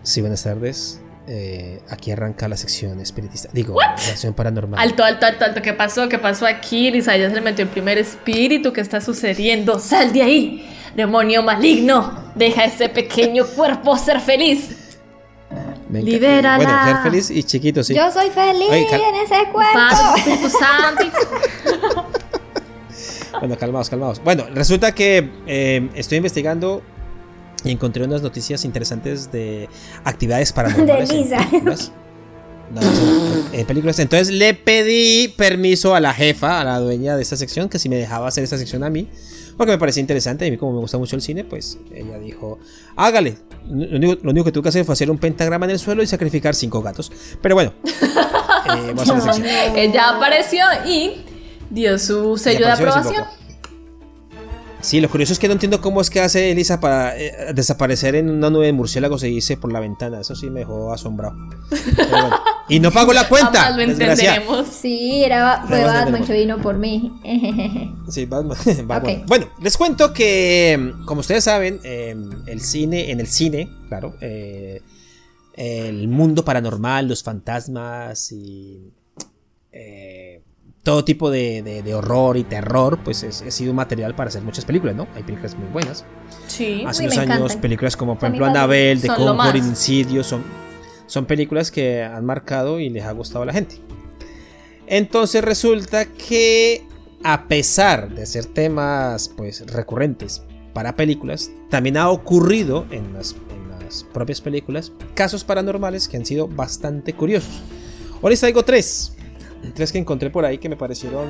[SPEAKER 2] Sí, buenas tardes. Eh, aquí arranca la sección espiritista. Digo, la sección paranormal.
[SPEAKER 4] Alto, alto, alto, alto. ¿Qué pasó? ¿Qué pasó aquí? Lisa ya se le metió el primer espíritu. ¿Qué está sucediendo? ¡Sal de ahí! ¡Demonio maligno! Deja a ese pequeño cuerpo ser feliz. Libérala.
[SPEAKER 2] Bueno, ser feliz y chiquito, sí.
[SPEAKER 3] Yo soy feliz
[SPEAKER 2] Oye,
[SPEAKER 3] en ese cuerpo.
[SPEAKER 4] Padre, Espíritu Santo.
[SPEAKER 2] Bueno, calmados, calmados. Bueno, resulta que eh, estoy investigando y encontré unas noticias interesantes de actividades paranormales.
[SPEAKER 3] De
[SPEAKER 2] en
[SPEAKER 3] Lisa.
[SPEAKER 2] películas. No, en películas. Entonces le pedí permiso a la jefa, a la dueña de esta sección, que si me dejaba hacer esta sección a mí, porque me parecía interesante. Y a mí, como me gusta mucho el cine, pues ella dijo: Hágale. Lo único, lo único que tuve que hacer fue hacer un pentagrama en el suelo y sacrificar cinco gatos. Pero bueno, eh, voy a hacer la sección.
[SPEAKER 4] Ella apareció y dio su sello de aprobación.
[SPEAKER 2] Sí, lo curioso es que no entiendo cómo es que hace Elisa para eh, desaparecer en una nube de murciélagos e irse por la ventana. Eso sí me dejó asombrado. Bueno. Y no pago la cuenta.
[SPEAKER 4] Jamás lo entenderemos.
[SPEAKER 3] Sí, era, fue
[SPEAKER 2] Jamás
[SPEAKER 3] Batman que vino por mí.
[SPEAKER 2] Sí, Batman. Bueno, les cuento que, como ustedes saben, eh, el cine, en el cine, claro, eh, el mundo paranormal, los fantasmas y eh, todo tipo de, de- de horror y terror, pues es, ha sido un material para hacer muchas películas, ¿no? Hay películas muy buenas.
[SPEAKER 4] Sí.
[SPEAKER 2] Hace unos años,
[SPEAKER 3] encantan.
[SPEAKER 2] películas como, por ejemplo, Annabelle, The. Conjuring, Insidious, son, son películas que han marcado y les ha gustado a la gente. Entonces resulta que, a pesar de ser temas pues recurrentes para películas, también ha ocurrido en las, en las propias películas casos paranormales que han sido bastante curiosos. Hoy les traigo tres. Tres que encontré por ahí que me parecieron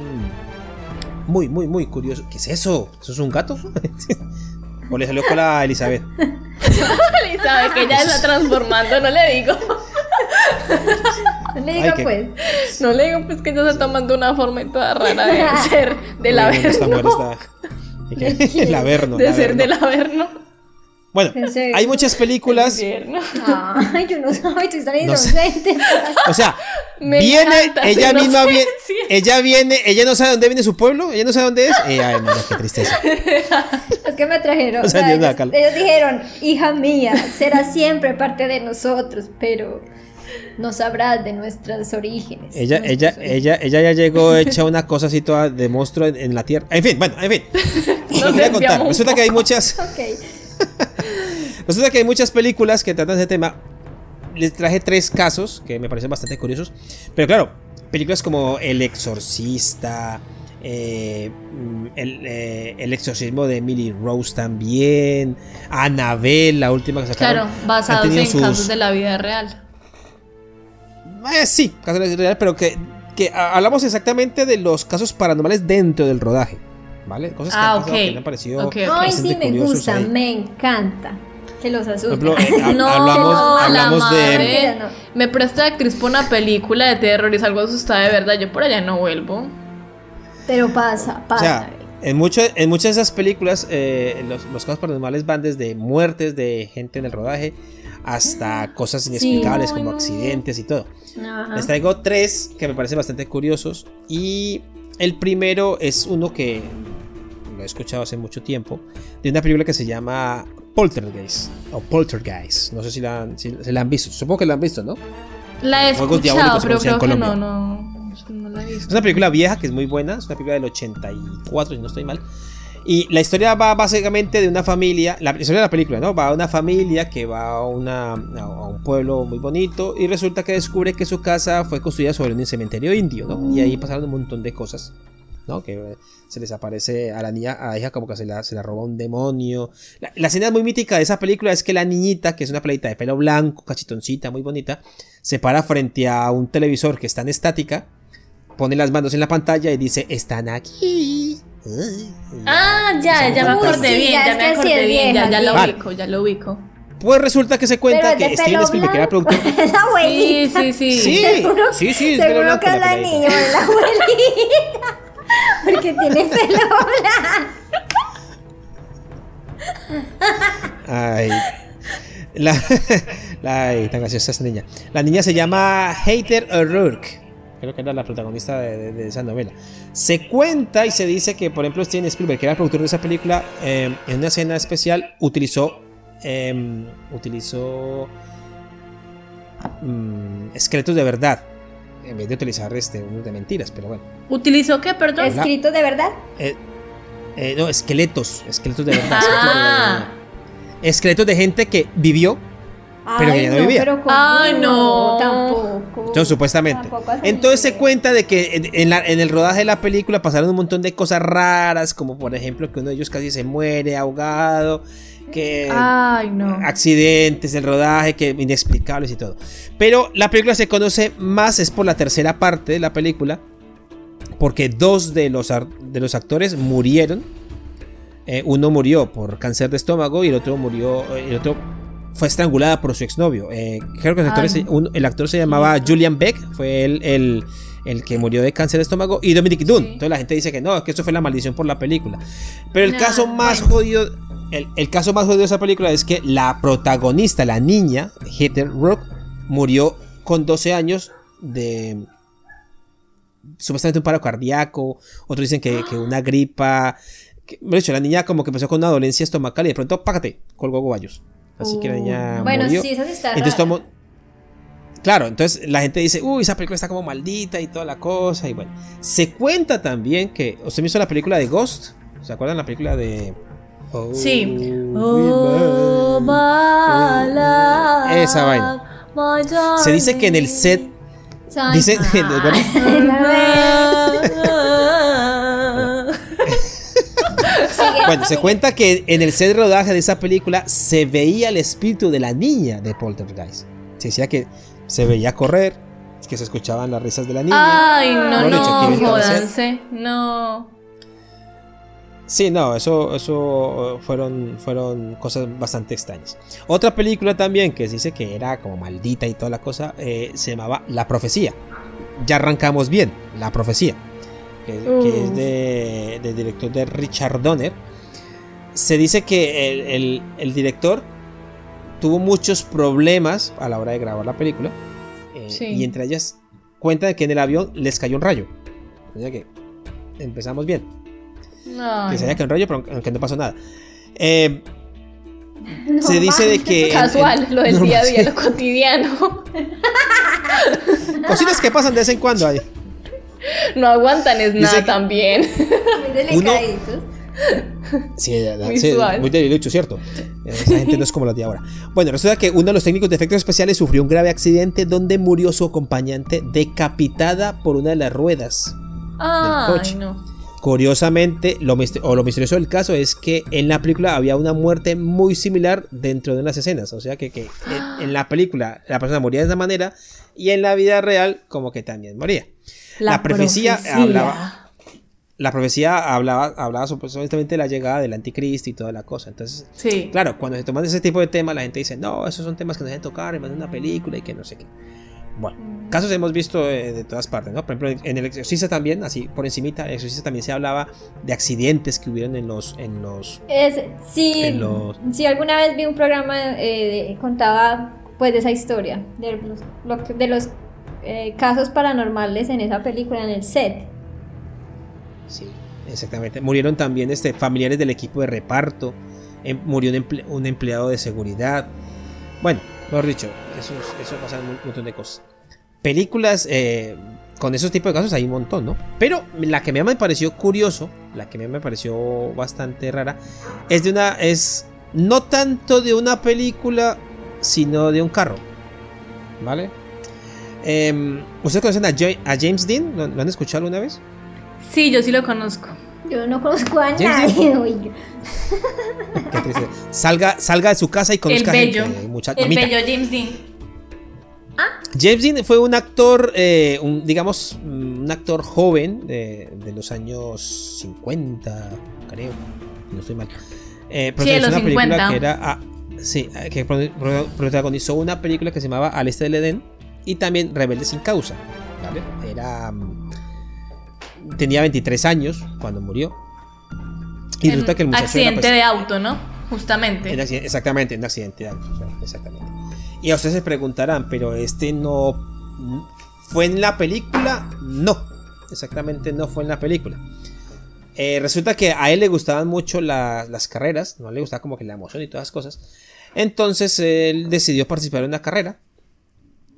[SPEAKER 2] muy, muy, muy curiosos. ¿Qué es eso? ¿Eso es un gato? ¿O le salió con la Elizabeth?
[SPEAKER 4] Sabe que ella está transformando, no le digo.
[SPEAKER 3] No le
[SPEAKER 2] Ay, qué-
[SPEAKER 3] pues.
[SPEAKER 4] No le digo pues que ella está tomando una forma y toda rara de ser del
[SPEAKER 2] Bueno, esta mujer
[SPEAKER 4] averno.
[SPEAKER 2] está-. El averno.
[SPEAKER 4] De
[SPEAKER 2] el
[SPEAKER 4] ser
[SPEAKER 2] averno.
[SPEAKER 4] del averno.
[SPEAKER 2] Bueno, hay muchas películas.
[SPEAKER 3] Ay, yo no soy, tú estás
[SPEAKER 2] No sé.
[SPEAKER 3] inocente.
[SPEAKER 2] O sea,
[SPEAKER 4] Me
[SPEAKER 2] viene, ella misma viene, ella viene, ella no sabe dónde viene su pueblo, ella no sabe dónde es. Eh, ay, mira, qué tristeza.
[SPEAKER 3] Es que me trajeron.
[SPEAKER 2] O sea,
[SPEAKER 3] o sea,
[SPEAKER 2] Dios, nada,
[SPEAKER 3] ellos, dijeron, hija mía, serás siempre parte de nosotros, pero no sabrás de nuestros orígenes.
[SPEAKER 2] Ella,
[SPEAKER 3] Nuestros
[SPEAKER 2] ella,
[SPEAKER 3] orígenes".
[SPEAKER 2] ella, ella ya llegó hecha una cosa así toda de monstruo en, en la tierra. En fin, bueno, en fin.
[SPEAKER 4] No
[SPEAKER 2] Les voy a contar. Resulta que hay muchas,
[SPEAKER 3] Ok.
[SPEAKER 2] Resulta que hay muchas películas que tratan ese tema. Les traje tres casos que me parecen bastante curiosos. Pero claro, películas como El Exorcista, eh, mm, el, eh, el exorcismo de Emily Rose también, Annabelle, la última que sacaron.
[SPEAKER 4] Claro, basados en
[SPEAKER 2] sus-
[SPEAKER 4] casos de la vida real.
[SPEAKER 2] Eh, sí, casos de la vida real, pero que, que hablamos exactamente de los casos paranormales dentro del rodaje. ¿Vale? Cosas que
[SPEAKER 4] Ah,
[SPEAKER 2] han pasado que me han parecido
[SPEAKER 4] Ok, ok.
[SPEAKER 3] Ay, sí, me
[SPEAKER 2] curiosos
[SPEAKER 3] gusta,
[SPEAKER 2] ahí.
[SPEAKER 3] me encanta. Que los
[SPEAKER 2] Por
[SPEAKER 3] asusten.
[SPEAKER 2] ejemplo, eh,
[SPEAKER 4] No,
[SPEAKER 2] hablamos,
[SPEAKER 4] la
[SPEAKER 2] de.
[SPEAKER 4] madre.
[SPEAKER 3] No.
[SPEAKER 4] Me presta de actriz por una película de terror y salgo asustada de verdad. Yo por allá no vuelvo.
[SPEAKER 3] Pero pasa,
[SPEAKER 2] O
[SPEAKER 3] pasa.
[SPEAKER 2] sea, en, mucho- en muchas de esas películas, eh, los, los casos paranormales van desde muertes de gente en el rodaje hasta cosas inexplicables como
[SPEAKER 3] no.
[SPEAKER 2] accidentes y todo.
[SPEAKER 3] Ajá.
[SPEAKER 2] Les traigo tres que me parecen bastante curiosos. Y el primero es uno que lo he escuchado hace mucho tiempo. De una película que se llama Poltergeist. O Poltergeist. No sé si la, han, si, si la han visto. Supongo que la han visto, ¿no?
[SPEAKER 4] La he
[SPEAKER 2] Juegos
[SPEAKER 4] escuchado, pero creo que no, no, no la he
[SPEAKER 2] Es
[SPEAKER 4] visto.
[SPEAKER 2] una película vieja que es muy buena. Es una película del 84, si no estoy mal. Y la historia va básicamente de una familia. La historia de la película, ¿no? Va a una familia que va a, una, a un pueblo muy bonito. Y resulta que descubre que su casa fue construida sobre un cementerio indio, ¿no? Y ahí pasaron un montón de cosas. ¿No? Que eh, se les aparece a la niña, a la hija como que se la, se la roba un demonio. La, la escena muy mítica de esa película es que la niñita, que es una pelita de pelo blanco, cachitoncita, muy bonita, se para frente a un televisor que está en estática, pone las manos en la pantalla y dice, están aquí.
[SPEAKER 4] Ah, ya, ya me acordé bien, ya me acordé bien, ya, ya lo ubico, ya lo ubico.
[SPEAKER 2] Pues resulta que se
[SPEAKER 3] Pero
[SPEAKER 2] cuenta que Steven Spielberg, que era productor...
[SPEAKER 3] Es la abuelita.
[SPEAKER 4] sí, sí.
[SPEAKER 2] Sí,
[SPEAKER 3] Seguro-
[SPEAKER 2] sí, sí, es pelo
[SPEAKER 3] Seguro
[SPEAKER 2] blanco
[SPEAKER 3] que es
[SPEAKER 2] la
[SPEAKER 3] niña la abuelita. Porque tiene pelo.
[SPEAKER 2] Ay. La, ay, tan graciosa esta niña. La niña se llama Hater O'Rourke. creo que era la protagonista de, esa novela. Se cuenta y se dice que, por ejemplo, Steven Spielberg, que era el productor de esa película, eh, en una escena especial utilizó, eh, utilizó esqueletos de verdad en vez de utilizar este, unos de mentiras, pero bueno.
[SPEAKER 4] ¿Utilizó qué, perdón?
[SPEAKER 3] ¿Escrito de verdad?
[SPEAKER 2] Eh, eh, no, esqueletos, esqueletos de verdad.
[SPEAKER 4] Ah.
[SPEAKER 2] esqueletos, de, esqueletos de gente que vivió, Pero que ya no vivía.
[SPEAKER 3] pero ¿cómo?
[SPEAKER 4] Ay, no.
[SPEAKER 3] Tampoco.
[SPEAKER 2] entonces, supuestamente.
[SPEAKER 3] Tampoco.
[SPEAKER 2] Entonces se cuenta de que en, en la- en el rodaje de la película pasaron un montón de cosas raras, como por ejemplo que uno de ellos casi se muere ahogado, que
[SPEAKER 4] Ay, no.
[SPEAKER 2] accidentes, el rodaje, que inexplicables y todo. Pero la película se conoce más es por la tercera parte de la película, porque dos de los, de los actores murieron. Eh, uno murió por cáncer de estómago y el otro murió, eh, el otro fue estrangulada por su exnovio. Eh, creo que el actor, se, un- el actor se llamaba Julian Beck, fue el, el, el que murió de cáncer de estómago, y Dominic Dunn.
[SPEAKER 4] Sí.
[SPEAKER 2] Entonces la gente dice que no, que eso fue la maldición por la película. Pero el caso más
[SPEAKER 4] bueno.
[SPEAKER 2] jodido, el, el caso más jodido de esa película es que la protagonista, la niña, Heather Rock, murió con 12 años de supuestamente un paro cardíaco, otros dicen que, que una gripa. Que, de hecho, la niña como que empezó con una dolencia estomacal y de pronto, págate, colgó gobayos. Así que la niña
[SPEAKER 3] Bueno,
[SPEAKER 2] murió.
[SPEAKER 3] sí, esa está
[SPEAKER 2] Entonces Claro, entonces la gente dice, uy, esa película está como maldita y toda la cosa. Y bueno, se cuenta también que. ¿Usted me hizo la película de Ghost? ¿Se acuerdan la película de.?
[SPEAKER 4] Sí. Oh,
[SPEAKER 2] Esa vaina. Se dice que en el set. Dice. Bueno, se cuenta que en el set de rodaje de esa película se veía el espíritu de la niña de Poltergeist. Se decía que se veía correr, que se escuchaban las risas de la niña.
[SPEAKER 4] Ay, no, no, jódanse. No.
[SPEAKER 2] Sí, no, eso, eso fueron, fueron cosas bastante extrañas. Otra película también que se dice que era como maldita y toda la cosa, eh, se llamaba La Profecía. Ya arrancamos bien, La Profecía, que, que es de, del director de Richard Donner. Se dice que el, el- el director tuvo muchos problemas a la hora de grabar la película. eh,
[SPEAKER 4] Sí.
[SPEAKER 2] Y entre ellas cuenta de que en el avión les cayó un rayo. O sea que empezamos bien
[SPEAKER 4] No.
[SPEAKER 2] que se haya un rayo, pero aunque no pasó nada. Eh,
[SPEAKER 3] No,
[SPEAKER 2] se dice de que. en-
[SPEAKER 4] Casual,
[SPEAKER 2] en-
[SPEAKER 4] lo del
[SPEAKER 2] no,
[SPEAKER 4] día a día,
[SPEAKER 2] sí,
[SPEAKER 4] lo cotidiano.
[SPEAKER 2] Cositas que pasan de vez en cuando. ahí.
[SPEAKER 4] No aguantan es
[SPEAKER 2] Dice
[SPEAKER 4] nada
[SPEAKER 2] que-
[SPEAKER 4] también.
[SPEAKER 3] Muy delicaditos.
[SPEAKER 2] Sí,
[SPEAKER 4] Muy
[SPEAKER 2] sí, muy debilucho, ¿cierto? Esa gente no es como la de ahora. Bueno, resulta que uno de los técnicos de efectos especiales sufrió un grave accidente donde murió su acompañante decapitada por una de las ruedas.
[SPEAKER 4] Ay,
[SPEAKER 2] coche.
[SPEAKER 4] no.
[SPEAKER 2] Curiosamente, lo, o lo misterioso del caso es que en la película había una muerte muy similar dentro de las escenas. O sea que, que en, en la película la persona moría de esa manera y en la vida real como que también moría. La profecía hablaba- La profecía hablaba, hablaba supuestamente de la llegada del anticristo y toda la cosa. Entonces,
[SPEAKER 4] Sí.
[SPEAKER 2] claro, cuando se toman ese tipo de temas, la gente dice, no, esos son temas que no se deben tocar, más de una película y que no sé qué. Bueno, casos hemos visto eh, de todas partes, ¿no? Por ejemplo, en el exorcista también, así por encimita, en el exorcista también se hablaba de accidentes que hubieron en los, en los,
[SPEAKER 3] Es, sí,
[SPEAKER 2] En los-
[SPEAKER 3] sí, alguna vez vi un programa eh, contaba pues de esa historia, de los, de los eh, casos paranormales en esa película, en el set.
[SPEAKER 2] Sí, exactamente. Murieron también este, familiares del equipo de reparto. em- murió un, emple- un empleado de seguridad. Bueno, mejor dicho, eso, pasa en un montón de cosas. Películas eh, con esos tipos de casos hay un montón, ¿no? Pero la que me pareció curioso, la que me pareció bastante rara, es de una. es no tanto de una película, sino de un carro. ¿Vale? Em, ¿Ustedes conocen a, Jo- a James Dean? ¿Lo, lo han escuchado alguna vez?
[SPEAKER 4] Sí, yo sí lo conozco.
[SPEAKER 3] Yo no conozco a nadie.
[SPEAKER 2] Qué triste. Salga, salga de su casa y conozca
[SPEAKER 4] el bello.
[SPEAKER 2] gente, mucha-
[SPEAKER 4] el
[SPEAKER 2] mamita.
[SPEAKER 4] bello James Dean.
[SPEAKER 2] James Dean fue un actor, eh, un, digamos, un actor joven de, de los años 50, creo, no estoy mal. Eh,
[SPEAKER 4] Sí, de
[SPEAKER 2] protagonizó
[SPEAKER 4] los
[SPEAKER 2] una película
[SPEAKER 4] 50.
[SPEAKER 2] que era, ah, sí, eh, que pro- pro- protagonizó una película que se llamaba Al Este del Edén y también Rebelde sin causa, ¿vale? Era, mm, tenía 23 años cuando murió. Y
[SPEAKER 4] En
[SPEAKER 2] resulta que el muchacho era,
[SPEAKER 4] accidente
[SPEAKER 2] pues,
[SPEAKER 4] de auto, ¿no? Justamente.
[SPEAKER 2] En exactamente, en un accidente de auto, o sea, exactamente. Y a ustedes se preguntarán, pero este no. ¿Fue en la película? No, exactamente no fue en la película. Eh, resulta que a él le gustaban mucho las carreras, no le gustaba como que la emoción y todas las cosas. Entonces él decidió participar en una carrera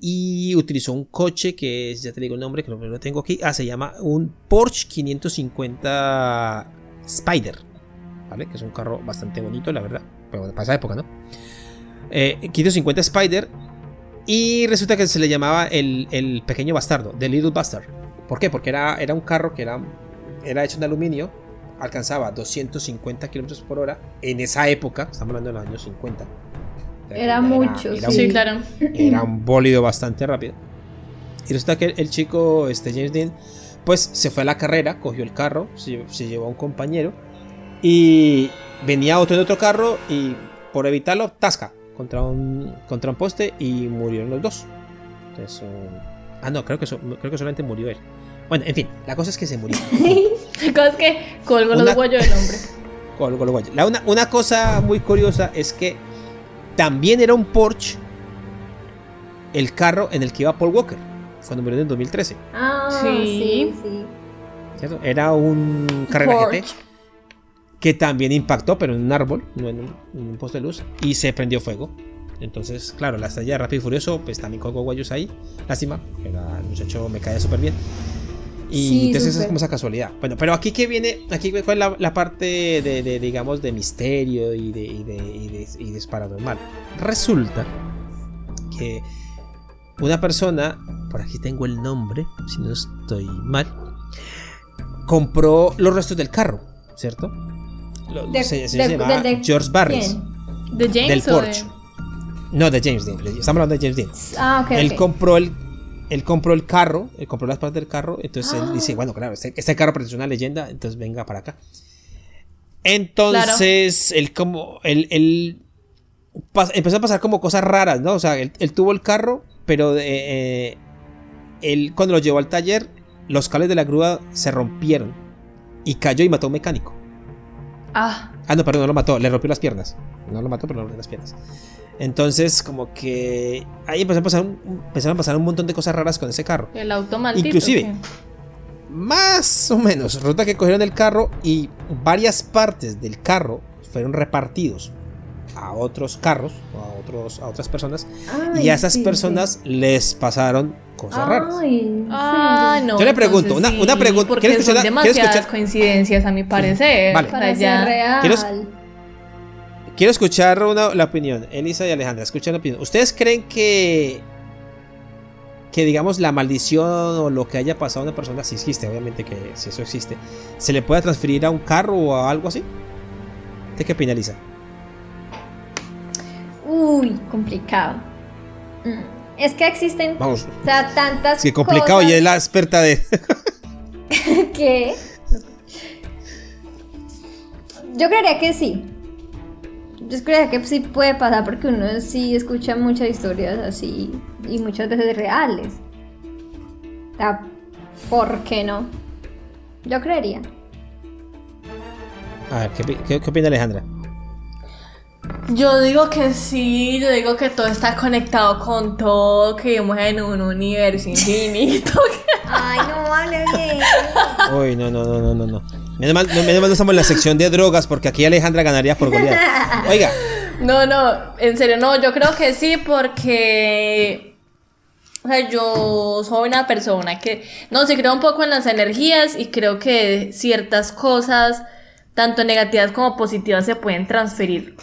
[SPEAKER 2] y utilizó un coche que ya te digo el nombre que no lo tengo aquí. Ah, se llama un Porsche 550 Spider, ¿vale? Que es un carro bastante bonito, la verdad, pero para esa época, ¿no? 550 eh, Spider y resulta que se le llamaba el, pequeño bastardo, The Little Bastard. ¿Por qué? Porque era, era un carro que era, era hecho de aluminio, alcanzaba 250 kilómetros por hora en esa época, estamos hablando de los años 50.
[SPEAKER 3] Era, mucho,
[SPEAKER 4] sí, claro.
[SPEAKER 2] Era un bólido bastante rápido. Y resulta que el, chico, este James Dean, pues se fue a la carrera, cogió el carro, se, se llevó a un compañero y venía otro de otro carro y por evitarlo, tasca contra un, contra un poste y murieron los dos. Entonces, ah, no, creo que, creo que solamente murió él. Bueno, en fin, la cosa es que se murió.
[SPEAKER 4] la cosa es que colgó los guayos del hombre.
[SPEAKER 2] Colgó los guayos. una, una cosa muy curiosa es que también era un Porsche el carro en el que iba Paul Walker cuando murió en 2013.
[SPEAKER 3] Ah, sí, sí.
[SPEAKER 2] ¿Cierto? Era un carrera GT que también impactó, pero en un árbol, no en un, poste de luz, y se prendió fuego. Entonces, claro, la estrella de Rápido y Furioso, pues también colgó guayos ahí. Lástima, el muchacho me caía súper bien. Y entonces es como esa casualidad. Bueno, pero aquí que viene, aquí fue la, la parte de, digamos, de misterio y de, y de, y de, paranormal. Resulta que una persona, por aquí tengo el nombre, si no estoy mal, compró los restos del carro, ¿cierto? se, llama George Barris.
[SPEAKER 4] ¿De James
[SPEAKER 2] del Porsche. No, de James Dean. Estamos hablando de James Dean. Ah, ok. Él compró el. Él compró el carro, él compró las partes del carro, entonces él dice, ah. bueno, claro, este, este, carro pertenece a una leyenda, entonces venga para acá. Entonces, él como, él, él empezó a pasar como cosas raras, ¿no? O sea, él, tuvo el carro, pero eh, él cuando lo llevó al taller, los cables de la grúa se rompieron y cayó y mató a un mecánico.
[SPEAKER 4] Ah.
[SPEAKER 2] Ah, no, perdón, no lo mató, le rompió las piernas. No lo mató, pero le rompió las piernas. Entonces, como que ahí empezaron a pasar un, empezaron a pasar un montón de cosas raras con ese carro.
[SPEAKER 4] El auto maldito,
[SPEAKER 2] Inclusive, más o menos, resulta que cogieron el carro y varias partes del carro fueron repartidos a otros carros o a, otros, a otras personas y a esas personas les pasaron cosas raras.
[SPEAKER 4] Ah, no,
[SPEAKER 2] Yo le pregunto, una, una pregunta.
[SPEAKER 4] Porque escuchar, son demasiadas coincidencias a mi parecer.
[SPEAKER 2] Vale.
[SPEAKER 3] Para real.
[SPEAKER 2] Quiero, quiero escuchar una, la opinión. Elisa y Alejandra, escuchen la opinión. ¿Ustedes creen que que digamos la maldición o lo que haya pasado a una persona, si existe, obviamente que si eso existe, se le pueda transferir a un carro o a algo así? ¿De qué opina Elisa?
[SPEAKER 3] Uy, complicado. Mm, es que existen
[SPEAKER 2] Vamos.
[SPEAKER 3] O sea, tantas
[SPEAKER 2] Es que complicado y es la experta de...
[SPEAKER 3] ¿Qué? Yo creería que sí. Yo creería que sí puede pasar porque uno sí escucha muchas historias así y muchas veces reales. O sea, ¿por qué no? Yo creería.
[SPEAKER 2] A ver, qué opina Alejandra?
[SPEAKER 4] Yo digo que sí, yo digo que todo está conectado con todo, que vivimos en un universo infinito.
[SPEAKER 3] Ay, no vale bien.
[SPEAKER 2] Uy, no, no, no, no, no, no. Menos mal, no estamos en la sección de drogas porque aquí Alejandra ganaría por golear. Oiga.
[SPEAKER 4] No, no, en serio, no, yo creo que sí porque... O sea, yo soy una persona que, no, se creo un poco en las energías y creo que ciertas cosas, tanto negativas como positivas, se pueden transferir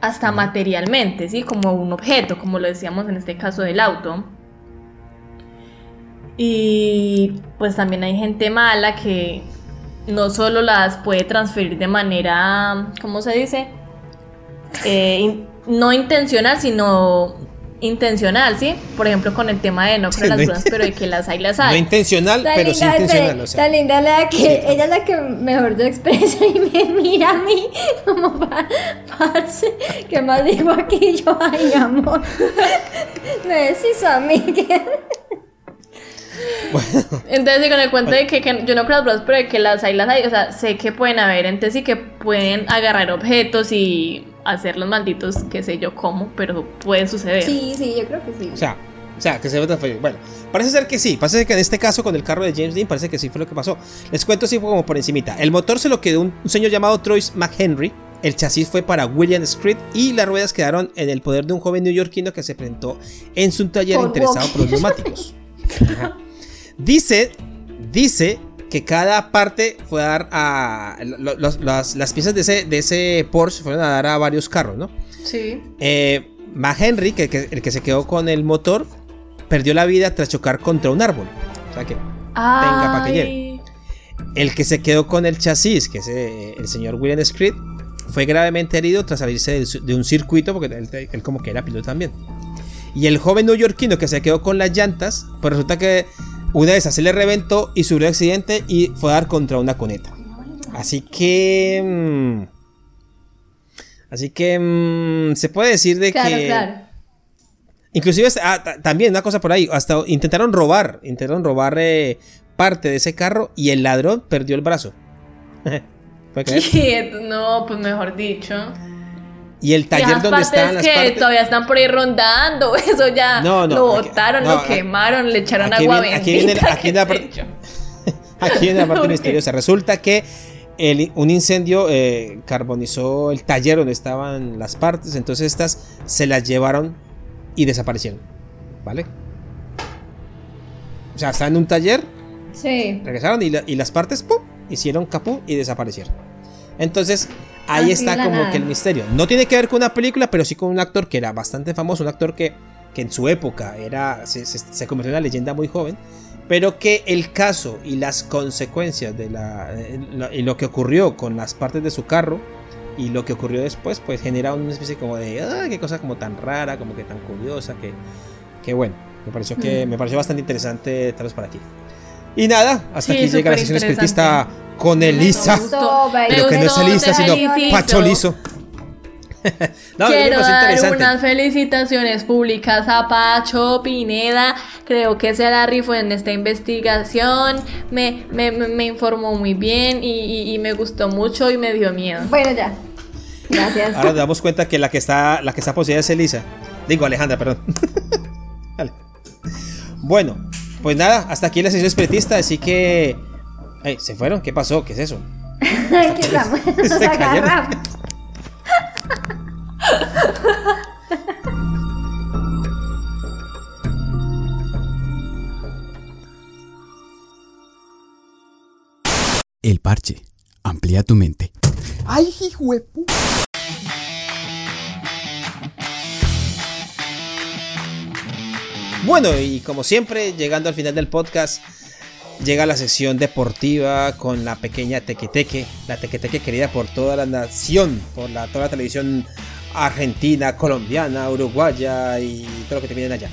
[SPEAKER 4] hasta materialmente, ¿sí? Como un objeto, como lo decíamos en este caso del auto. Y pues también hay gente mala que no solo las puede transferir de manera, ¿cómo se dice? Eh, no intencional, sino intencional, ¿sí? Por ejemplo, con el tema de no creo las dudas, pero de que las hay, las hay.
[SPEAKER 2] No intencional, pero sí intencional. O
[SPEAKER 3] sea. linda la que ella es la que mejor se expresa y me mira a mí como parce, ¿qué más digo aquí yo? Ay, amor. Me decís a mí que...
[SPEAKER 4] Bueno. Entonces, con el cuento de que, yo no creo las dudas, pero de que las hay, las hay, o sea, sé que pueden haber, entonces sí que pueden agarrar objetos y hacer los malditos, qué sé yo cómo, pero puede suceder.
[SPEAKER 3] Sí, sí, yo creo que sí.
[SPEAKER 2] O sea, O sea, que se ve. Bueno, parece ser que sí. Parece que en este caso, con el carro de James Dean, parece que sí fue lo que pasó. Les cuento así como por encimita. El motor se lo quedó un, un señor llamado Troy McHenry. El chasis fue para William Street y las ruedas quedaron en el poder de un joven neoyorquino que se presentó en su taller
[SPEAKER 3] Por
[SPEAKER 2] interesado por los neumáticos. Ajá. Dice, dice que cada parte fue a dar a. los- las, las piezas de ese, de ese Porsche fueron a dar a varios carros, ¿no?
[SPEAKER 4] Sí.
[SPEAKER 2] Eh, McHenry, que, que- el que se quedó con el motor, perdió la vida tras chocar contra un árbol. O sea que pa' que
[SPEAKER 4] Ay.
[SPEAKER 2] el que se quedó con el chasis, que es eh, el señor William Street, fue gravemente herido tras salirse de un circuito, porque él, él como que era piloto también. Y el joven neoyorquino que se quedó con las llantas, pues resulta que una de esas se le reventó y sufrió accidente y fue a dar contra una coneta. Así que... mm, así que mm, se puede decir de
[SPEAKER 3] Claro,
[SPEAKER 2] que...
[SPEAKER 3] claro.
[SPEAKER 2] Inclusive, ah, ta- también una cosa por ahí, hasta intentaron robar, intentaron robar eh, parte de ese carro y el ladrón perdió el brazo.
[SPEAKER 4] No, pues mejor dicho.
[SPEAKER 2] Y el taller donde estaban las
[SPEAKER 4] que
[SPEAKER 2] partes...
[SPEAKER 4] todavía están por ahí rondando, eso ya
[SPEAKER 2] No, no,
[SPEAKER 4] lo
[SPEAKER 2] aquí-
[SPEAKER 4] botaron,
[SPEAKER 2] no,
[SPEAKER 4] lo quemaron, le echaron
[SPEAKER 2] aquí
[SPEAKER 4] agua
[SPEAKER 2] viene- aquí viene-
[SPEAKER 4] bendita,
[SPEAKER 2] aquí viene la parte-. Aquí viene la parte misteriosa. Resulta que el- un incendio eh, carbonizó el taller donde estaban las partes, entonces estas se las llevaron y desaparecieron. ¿Vale? O sea, estaban en un taller,
[SPEAKER 3] Sí.
[SPEAKER 2] regresaron y, la- y las partes ¡pum! hicieron capú y desaparecieron. Entonces, ahí
[SPEAKER 3] Así
[SPEAKER 2] está como
[SPEAKER 3] nada.
[SPEAKER 2] que el misterio. No tiene que ver con una película, pero sí con un actor que era bastante famoso, un actor que, que en su época era, se, se- se convirtió en una leyenda muy joven, pero que el caso y las consecuencias de la, eh, lo- y lo que ocurrió con las partes de su carro y lo que ocurrió después, pues genera una especie como de, ah, qué cosa como tan rara, como que tan curiosa, que, que bueno, me pareció que
[SPEAKER 3] Mm.
[SPEAKER 2] me pareció bastante interesante traerlos por aquí. Y nada, hasta
[SPEAKER 4] Sí,
[SPEAKER 2] aquí llega la sesión espiritista con Elisa. Pero que no es Elisa, sino
[SPEAKER 4] te felicito.
[SPEAKER 2] Pacho Liso. no, me
[SPEAKER 4] Quiero dar unas felicitaciones públicas a Pacho Pineda. Creo que se la rifó en esta investigación. Me, me, me- me informó muy bien y, y- y me gustó mucho y me dio miedo.
[SPEAKER 3] Bueno, ya. Gracias.
[SPEAKER 2] Ahora nos damos cuenta que la que está, la que está poseída es Elisa. Digo, Alejandra, perdón. Vale. Bueno, pues nada, hasta aquí la sesión espiritista, así que... Ay, ¿se fueron? ¿Qué pasó? ¿Qué es eso?
[SPEAKER 3] Estamos. Nos
[SPEAKER 2] Se cayeron.
[SPEAKER 3] agarramos.
[SPEAKER 1] El parche. Amplía tu mente.
[SPEAKER 5] ¡Ay, hijo
[SPEAKER 2] Bueno, y como siempre, llegando al final del podcast, llega la sección deportiva con la pequeña Tequeteque, la Tequeteque querida por toda la nación, por la, toda la televisión argentina, colombiana, uruguaya y todo lo que te vienen allá.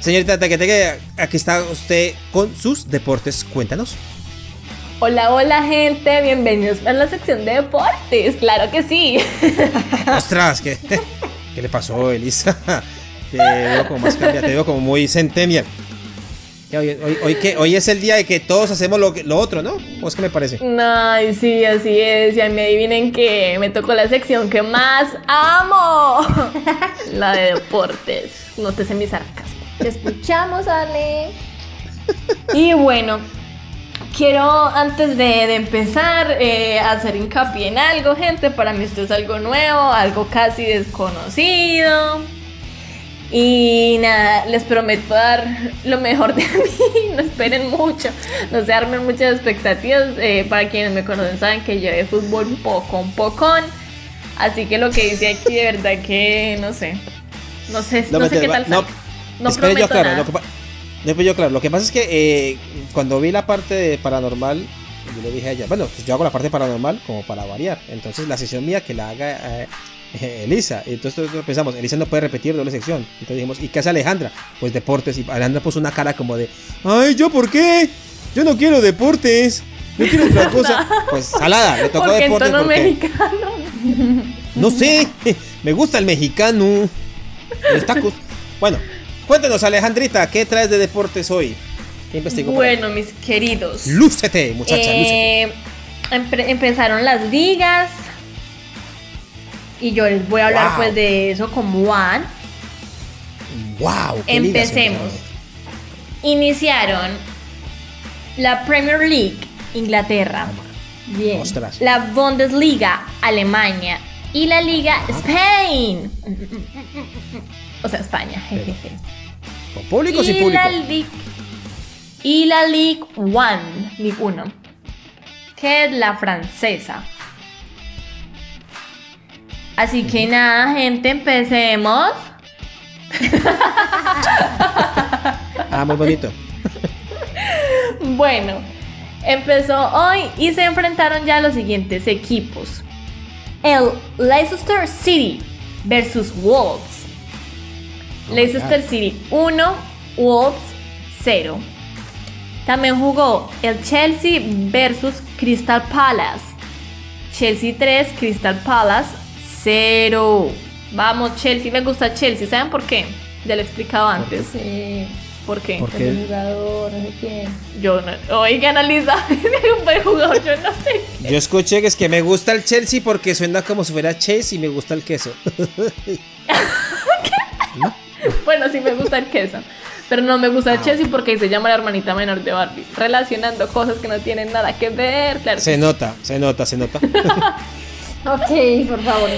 [SPEAKER 2] Señorita Tequeteque, aquí está usted con sus deportes, cuéntanos.
[SPEAKER 4] Hola, hola gente, bienvenidos a la sección de deportes, claro que sí.
[SPEAKER 2] Ostras, ¿qué, ¿qué le pasó, Elisa? Te veo como más cambiada, te veo como muy centennial. Hoy, hoy, hoy que, hoy es el día de que todos hacemos lo, que- lo otro, ¿no? ¿O es que me parece?
[SPEAKER 4] Ay, sí, así es. Y mí adivinen que me tocó la sección que más amo. La de deportes. No te sé mi sarcasmo.
[SPEAKER 3] Te escuchamos, Ale.
[SPEAKER 4] Y bueno, quiero antes de, de empezar eh, hacer hincapié en algo, gente. Para mí esto es algo nuevo, algo casi desconocido. Y nada, les prometo dar lo mejor de mí. No esperen mucho, no se armen muchas expectativas. Eh, para quienes me conocen saben que yo de fútbol un poco, un pocón. Así que lo que dice aquí de verdad que no sé. No sé, no, sé qué tal
[SPEAKER 2] no.
[SPEAKER 4] No
[SPEAKER 2] espere yo
[SPEAKER 4] prometo
[SPEAKER 2] claro,
[SPEAKER 4] nada.
[SPEAKER 2] lo que, yo claro, lo que pasa es que eh, cuando vi la parte de paranormal, yo le dije a ella, bueno, pues yo hago la parte paranormal como para variar. Entonces la sesión mía que la haga eh, Elisa. Entonces nosotros pensamos, Elisa no puede repetir doble sección. Entonces dijimos, ¿y qué hace Alejandra? Pues deportes. Y Alejandra puso una cara como de, ay, ¿yo por qué? Yo no quiero deportes. Yo quiero otra cosa. Pues salada, le tocó
[SPEAKER 4] Porque en
[SPEAKER 2] deportes.
[SPEAKER 4] tono
[SPEAKER 2] porque-
[SPEAKER 4] mexicano.
[SPEAKER 2] no sé, me gusta el mexicano. Los tacos. Bueno, cuéntanos, Alejandrita, ¿qué traes de deportes hoy?
[SPEAKER 4] Bueno, mis queridos.
[SPEAKER 2] Lúcete, muchacha.
[SPEAKER 4] Eh, empe- empezaron las ligas. Y yo les voy a hablar
[SPEAKER 2] Wow.
[SPEAKER 4] pues de eso como van.
[SPEAKER 2] ¡Wow!
[SPEAKER 4] Empecemos. Iniciaron la Premier League, Inglaterra.
[SPEAKER 3] Bien.
[SPEAKER 2] Ostras.
[SPEAKER 4] La Bundesliga, Alemania. Y la Liga Spain. O sea, España.
[SPEAKER 2] ¿Con público
[SPEAKER 4] y
[SPEAKER 2] público?
[SPEAKER 4] la League y la League One, League 1, que es la francesa. Así que nada, gente, empecemos.
[SPEAKER 2] Ah, muy bonito.
[SPEAKER 4] Bueno, empezó hoy y se enfrentaron ya los siguientes equipos. El Leicester City versus Wolves.
[SPEAKER 2] Oh
[SPEAKER 4] Leicester. City 1, Wolves 0. También jugó el Chelsea versus Crystal Palace. Chelsea 3, Crystal Palace 0. Vamos, Chelsea, me gusta Chelsea. ¿Saben por qué? Ya lo he explicado antes.
[SPEAKER 3] Sí.
[SPEAKER 4] ¿Por qué?
[SPEAKER 2] ¿Por
[SPEAKER 3] El
[SPEAKER 2] qué?
[SPEAKER 3] jugador, no sé quién.
[SPEAKER 4] Yo no. Oiga, analiza. un buen jugador, yo no sé.
[SPEAKER 2] Yo escuché que es que me gusta el Chelsea porque suena como si fuera Chase y me gusta el queso.
[SPEAKER 4] Bueno, sí me gusta el queso. Pero no me gusta el Chelsea porque se llama la hermanita menor de Barbie. Relacionando cosas que no tienen nada que ver, claro.
[SPEAKER 2] Se nota, se nota, se nota.
[SPEAKER 3] Ok, por favor.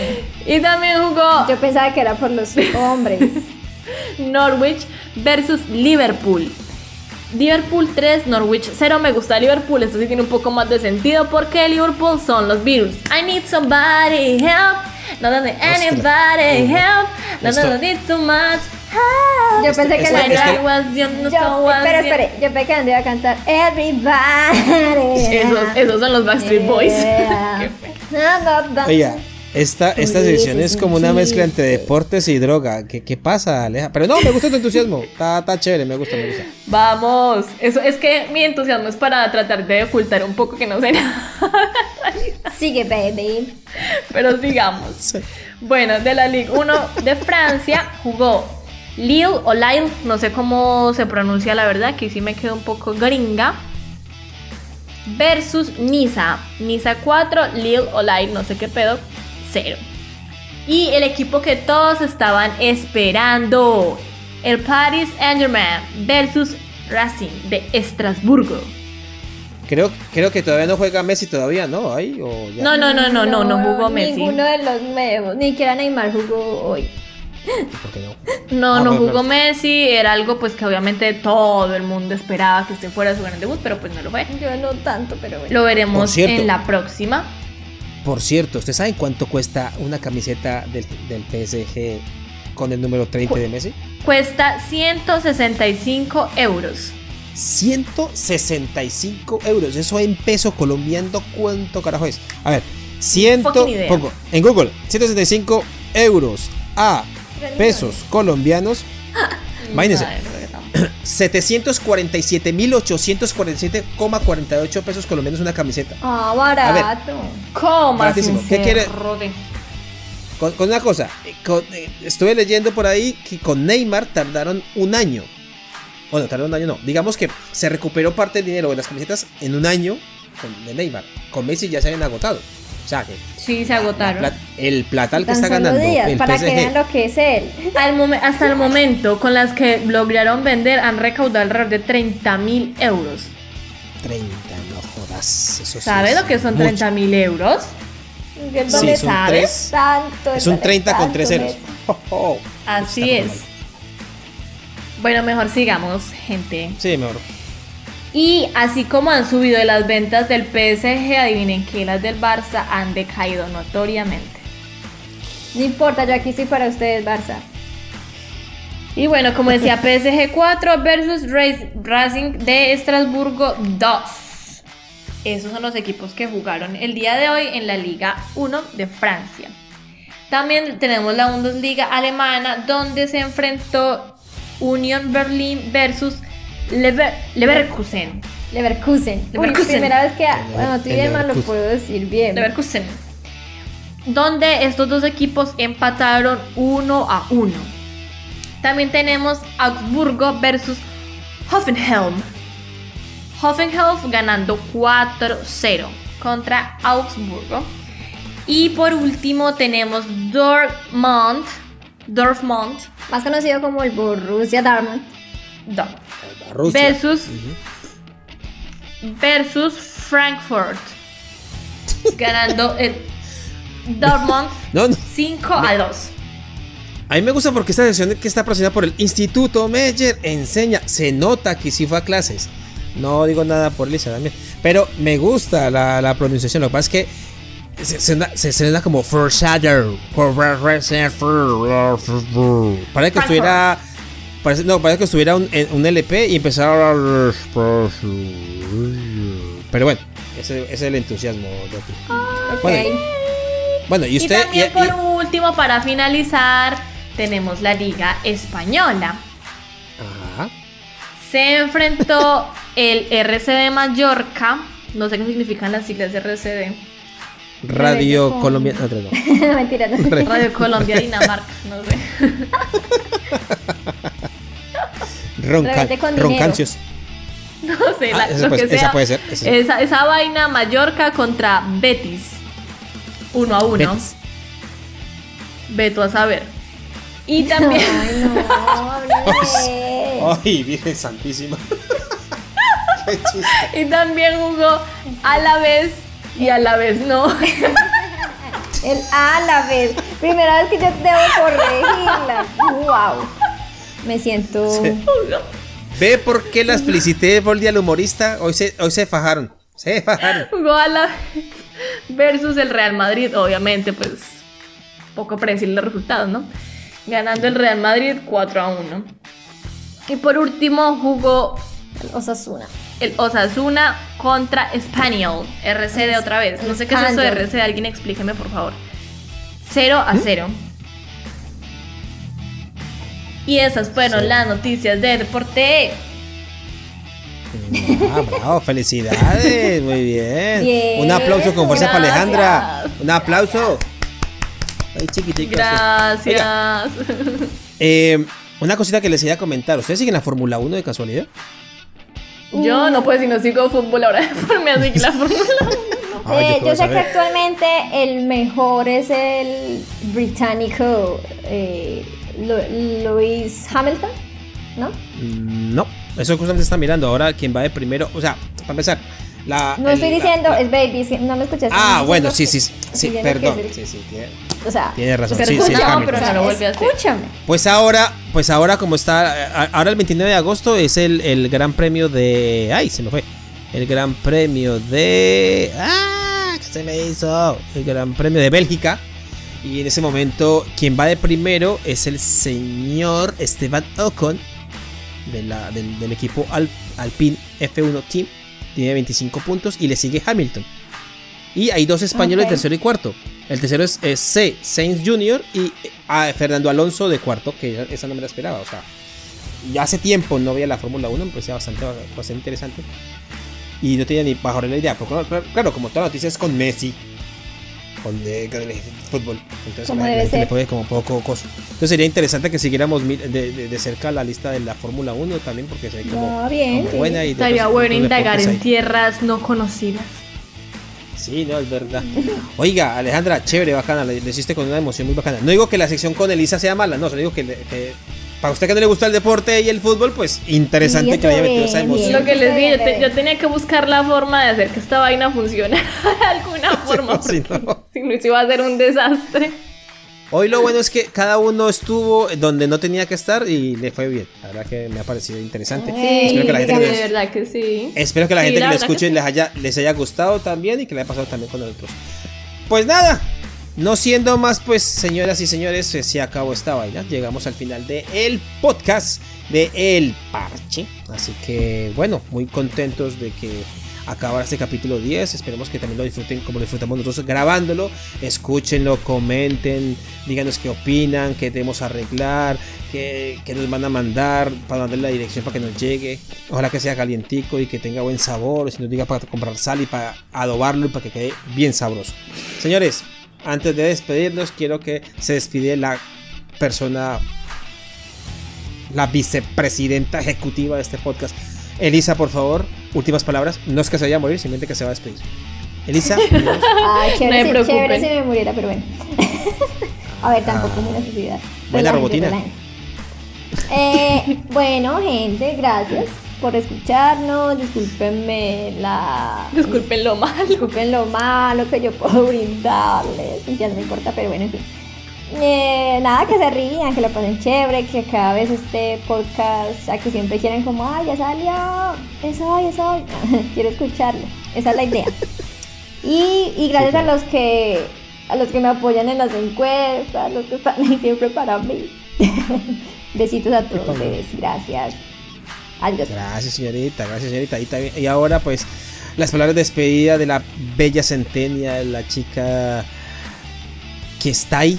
[SPEAKER 4] Y también jugó
[SPEAKER 3] Yo pensaba que era por los hombres.
[SPEAKER 4] Norwich versus Liverpool. Liverpool 3, Norwich 0. Me gusta Liverpool. Esto sí tiene un poco más de sentido porque Liverpool son los Beatles. I need somebody help. No doesn't anybody help. No doesn't need so much help.
[SPEAKER 3] Yo pensé que
[SPEAKER 2] este-
[SPEAKER 3] la
[SPEAKER 2] este-
[SPEAKER 4] no was
[SPEAKER 3] espera, yo pensé que iba a cantar Everybody.
[SPEAKER 4] Esos, esos son los Backstreet Boys.
[SPEAKER 3] Yeah. No, no, no.
[SPEAKER 2] Oiga, esta, esta sección es como una mezcla entre deportes y droga. ¿Qué, qué pasa, Aleja? Pero no, me gusta tu entusiasmo. Está, está chévere, me gusta, me gusta.
[SPEAKER 4] Vamos, eso es que mi entusiasmo es para tratar de ocultar un poco que no sé nada,
[SPEAKER 3] Sigue, baby.
[SPEAKER 4] pero sigamos. Bueno, de la Ligue 1 de Francia jugó Lille o Lille, no sé cómo se pronuncia la verdad, aquí sí me quedo un poco gringa. Versus Niza, Niza 4, Lille o Lille, no sé qué pedo, 0. Y el equipo que todos estaban esperando, el Paris Saint-Germain versus Racing de Estrasburgo.
[SPEAKER 2] Creo, creo que todavía no juega Messi todavía, ¿no? Ahí, o ya.
[SPEAKER 4] No, no, no, no, no, no jugó Messi.
[SPEAKER 3] Ninguno de los nuevos, ni siquiera Neymar jugó hoy.
[SPEAKER 2] ¿Por qué no?
[SPEAKER 4] No,
[SPEAKER 2] Ah,
[SPEAKER 4] no
[SPEAKER 2] bueno,
[SPEAKER 4] jugó. Messi, era algo pues que obviamente todo el mundo esperaba que este fuera su gran debut, pero pues no lo fue.
[SPEAKER 3] Yo no tanto, pero bueno.
[SPEAKER 4] Lo veremos
[SPEAKER 2] cierto.
[SPEAKER 4] en la próxima.
[SPEAKER 2] Por cierto, ¿usted sabe cuánto cuesta una camiseta del, del PSG con el número 30 de Messi?
[SPEAKER 4] Cuesta 165 euros.
[SPEAKER 2] 165 euros. Eso en peso colombiano, ¿cuánto carajo es? A ver, 100.
[SPEAKER 4] Fucking idea.
[SPEAKER 2] Pongo en Google, 165 euros a pesos colombianos. Imagínense,
[SPEAKER 4] Ay, no, no.
[SPEAKER 2] 747.847,48 pesos colombianos una camiseta.
[SPEAKER 3] Ah, barato.
[SPEAKER 4] ¿Cómo
[SPEAKER 2] Baratísimo.
[SPEAKER 4] así
[SPEAKER 2] ¿Qué quiere? con una cosa, eh, con- eh, estuve leyendo por ahí que con Neymar tardaron un año. Bueno, tardaron un año no. Digamos que se recuperó parte del dinero de las camisetas en un año con, de Neymar. Con Messi ya se habían agotado. Sea que
[SPEAKER 4] Sí, se
[SPEAKER 2] la
[SPEAKER 4] agotaron.
[SPEAKER 2] plat- el platal que está ganando
[SPEAKER 3] días,
[SPEAKER 2] el
[SPEAKER 3] para que
[SPEAKER 2] PSG.
[SPEAKER 3] vean lo que es él.
[SPEAKER 4] Al momen- hasta el momento, con las que lograron vender, han recaudado alrededor de 30 mil euros.
[SPEAKER 2] 30, no jodas. Eso sí
[SPEAKER 4] ¿Sabes
[SPEAKER 2] es
[SPEAKER 4] lo que son
[SPEAKER 2] mucho.
[SPEAKER 4] 30 mil euros?
[SPEAKER 3] Que
[SPEAKER 2] Sí,
[SPEAKER 4] sabes?
[SPEAKER 2] tres.
[SPEAKER 3] tanto.
[SPEAKER 2] Es un
[SPEAKER 3] vale
[SPEAKER 2] 30 con
[SPEAKER 3] tanto,
[SPEAKER 2] 3 ceros. Oh, oh.
[SPEAKER 4] Así
[SPEAKER 2] Está
[SPEAKER 4] es.
[SPEAKER 2] normal.
[SPEAKER 4] Bueno, mejor sigamos, gente.
[SPEAKER 2] Sí, mejor.
[SPEAKER 4] Y así como han subido las ventas del PSG, adivinen que las del Barça han decaído notoriamente.
[SPEAKER 3] No importa, yo aquí estoy para ustedes, Barça.
[SPEAKER 4] Y bueno, como decía, PSG 4 versus Racing de Estrasburgo 2. Esos son los equipos que jugaron el día de hoy en la Liga 1 de Francia. También tenemos la Bundesliga alemana, donde se enfrentó Union Berlin versus Lever- Leverkusen.
[SPEAKER 3] Leverkusen. Uy,
[SPEAKER 4] Leverkusen.
[SPEAKER 3] primera vez que bueno, tu idioma lo puedo decir bien.
[SPEAKER 4] Leverkusen. Donde estos dos equipos empataron 1 a 1. También tenemos Augsburgo versus Hoffenheim. Hoffenheim ganando 4-0 contra Augsburgo. Y por último tenemos Dortmund, Dortmund
[SPEAKER 3] más conocido como el Borussia Dortmund.
[SPEAKER 4] Dortmund.
[SPEAKER 2] Rusia.
[SPEAKER 4] Versus versus Frankfurt. Ganando el Dortmund
[SPEAKER 2] No, no.
[SPEAKER 4] 5 a 2.
[SPEAKER 2] A mí me gusta porque esta sección que está patrocinada por el Instituto Meyer enseña, se nota que sí fue a clases. No digo nada por Lisa también, pero me gusta la, la pronunciación. Lo que pasa es que se, se, suena- se suena como foreshadow. Parece que estuviera. Parece, no, parece que estuviera un, un LP y empezara. a- Pero bueno, ese, ese es el entusiasmo de aquí. Bueno, bueno, y
[SPEAKER 4] Y,
[SPEAKER 2] usted.
[SPEAKER 4] también
[SPEAKER 2] y-
[SPEAKER 4] por
[SPEAKER 2] y-
[SPEAKER 4] último, para finalizar, tenemos la Liga Española.
[SPEAKER 2] Ajá.
[SPEAKER 4] Se enfrentó el RC de Mallorca. No sé qué significan las siglas de RCD.
[SPEAKER 2] Radio Colombia. No, no.
[SPEAKER 3] Mentira, no.
[SPEAKER 4] Radio Colombia, Dinamarca. No sé.
[SPEAKER 2] Ronca- roncancios.
[SPEAKER 4] No sé,
[SPEAKER 2] Ah,
[SPEAKER 4] la-
[SPEAKER 2] esa
[SPEAKER 4] lo
[SPEAKER 2] puede-
[SPEAKER 4] que
[SPEAKER 2] esa
[SPEAKER 4] sea.
[SPEAKER 2] puede ser, esa.
[SPEAKER 4] Esa, esa vaina Mallorca contra Betis. Uno a uno.
[SPEAKER 2] Betis.
[SPEAKER 4] Beto a saber. Y también.
[SPEAKER 3] Ay, no, hombre.
[SPEAKER 2] Ay, Virgen Santísima. Qué chiste.
[SPEAKER 4] Y también jugó a la vez y a la vez no.
[SPEAKER 3] El a la vez. Primera vez que yo debo corregirla. Wow. Me siento.
[SPEAKER 2] Sí. ¿Ve por qué las felicité por el día del humorista? Hoy se, hoy se fajaron. Se fajaron.
[SPEAKER 4] Jugó a la vez versus el Real Madrid. Obviamente, pues poco predecible los resultados, ¿no? Ganando el Real Madrid 4 a 1. Y por último jugó
[SPEAKER 3] Osasuna.
[SPEAKER 4] el Osasuna contra Espanyol. RCD otra vez. No sé qué es eso de. RCD. Alguien explíqueme, por favor. 0 a 0. Y esas fueron
[SPEAKER 2] Sí.
[SPEAKER 4] las noticias de deporte.
[SPEAKER 2] Ah, bravo, felicidades, muy bien.
[SPEAKER 3] Bien,
[SPEAKER 2] Un aplauso con fuerza para. Alejandra. Un aplauso. Ay, chiquitica. Oiga,
[SPEAKER 4] Gracias.
[SPEAKER 2] eh, una cosita que les iba a comentar. ¿Ustedes siguen la Fórmula 1 de casualidad?
[SPEAKER 4] Yo no pues si no sigo fútbol ahora me así la Fórmula 1.
[SPEAKER 2] Ay,
[SPEAKER 3] Eh, yo sé que actualmente el mejor es el británico eh, Lu- Lewis Hamilton, ¿no?
[SPEAKER 2] Mm, No, eso justamente está mirando. Ahora quien va de primero. O sea, para empezar. La,
[SPEAKER 3] No
[SPEAKER 2] el-
[SPEAKER 3] estoy diciendo,
[SPEAKER 2] la-
[SPEAKER 3] es baby, no me escuchaste.
[SPEAKER 2] Ah, bueno, sí, sí, sí, perdón.
[SPEAKER 3] el-
[SPEAKER 2] Sí, sí, tiene,
[SPEAKER 3] O sea,
[SPEAKER 2] tiene razón.
[SPEAKER 4] Pero
[SPEAKER 2] Sí, sí,
[SPEAKER 4] escucha, no, pero no lo vuelve a hacer.
[SPEAKER 3] Escúchame.
[SPEAKER 2] Pues ahora, pues ahora como está, ahora el 29 de agosto es el, el Gran Premio de, ay, se me fue, el Gran Premio de, ah, ¿qué se me hizo? El Gran Premio de Bélgica. Y en ese momento quien va de primero es el señor Esteban Ocon de la- del, del equipo Al- Alpine F1 Team. Tiene 25 puntos y le sigue Hamilton. Y hay dos españoles,
[SPEAKER 3] Ok.
[SPEAKER 2] tercero y cuarto. El tercero es, es C. Sainz Jr. y a Fernando Alonso de cuarto, que esa no me la esperaba. O sea, ya hace tiempo no veía la Fórmula 1, me parecía bastante, bastante interesante. Y no tenía ni bajo la idea. Pero claro, claro, como toda noticia es con Messi, con, con el fútbol. Entonces,
[SPEAKER 3] Como debe
[SPEAKER 2] le
[SPEAKER 3] ser.
[SPEAKER 2] pone como poco coso. Entonces sería interesante que siguiéramos de, de- de cerca la lista de la Fórmula 1 también, porque se ve como,
[SPEAKER 3] Ah, bien,
[SPEAKER 2] como
[SPEAKER 3] sí.
[SPEAKER 2] buena. Y de
[SPEAKER 4] Estaría bueno indagar en tierras no conocidas.
[SPEAKER 2] Sí, no, es verdad. Oiga, Alejandra, chévere, bacana, le, le hiciste con una emoción muy bacana. No digo que la sección con Elisa sea mala, no, solo digo que para usted que no le gusta el deporte y el fútbol, pues interesante que le haya metido esa emoción.
[SPEAKER 4] Lo que les dije, yo, te-
[SPEAKER 3] Chévere.
[SPEAKER 4] yo tenía que buscar la forma de hacer que esta vaina funcionara de alguna forma.
[SPEAKER 2] sí,
[SPEAKER 4] porque
[SPEAKER 2] no.
[SPEAKER 4] Si no, iba a ser un desastre.
[SPEAKER 2] Hoy lo bueno es que cada uno estuvo donde no tenía que estar y le fue bien. La verdad que me ha parecido interesante.
[SPEAKER 3] Sí,
[SPEAKER 2] espero que la gente, que
[SPEAKER 4] de verdad que sí.
[SPEAKER 2] espero que la
[SPEAKER 4] Sí,
[SPEAKER 2] gente que lo escuche
[SPEAKER 4] sí.
[SPEAKER 2] les, haya, les haya gustado también y que le haya pasado también con nosotros. Pues nada, no siendo más, pues señoras y señores, eh, se acabó esta vaina. Llegamos al final del el podcast de El Parche. Así que bueno, muy contentos de que acabara este capítulo 10. Esperemos que también lo disfruten como lo disfrutamos nosotros grabándolo. Escúchenlo, comenten, díganos qué opinan, qué debemos arreglar, qué, qué nos van a mandar para darle la dirección para que nos llegue. Ojalá que sea calientico y que tenga buen sabor. Si nos diga para comprar sal y para adobarlo y para que quede bien sabroso. Señores, antes de despedirnos, quiero que se despide la persona, la vicepresidenta ejecutiva de este podcast. Elisa, por favor, últimas palabras. No es que se vaya a morir, simplemente que se va a despedir. Elisa.
[SPEAKER 3] Ay,
[SPEAKER 4] No
[SPEAKER 3] chévere,
[SPEAKER 4] me
[SPEAKER 3] si-
[SPEAKER 4] preocupen.
[SPEAKER 3] chévere si me muriera, pero bueno. A ver, tampoco muy necesidad.
[SPEAKER 2] Buena
[SPEAKER 3] Relájense,
[SPEAKER 2] robotina.
[SPEAKER 3] relájense. Eh, bueno, gente, gracias por escucharnos. Discúlpenme la.
[SPEAKER 4] Disculpen lo malo.
[SPEAKER 3] Disculpen lo malo que yo puedo brindarles. Ya no me importa, pero bueno, en fin. Eh, nada, que se rían, que lo pasen chévere, que cada vez este podcast, a que siempre quieran como, ay, ya salió, eso hoy, eso hoy. Quiero escucharlo. Esa es la idea. Y, y gracias a los que a los que me apoyan en las encuestas, a los que están ahí siempre para mí. Besitos a todos ustedes, gracias. Adiós.
[SPEAKER 2] Gracias, señorita, gracias, señorita. Y, también- y ahora, pues, las palabras de despedida de la bella centenia, la chica que está ahí.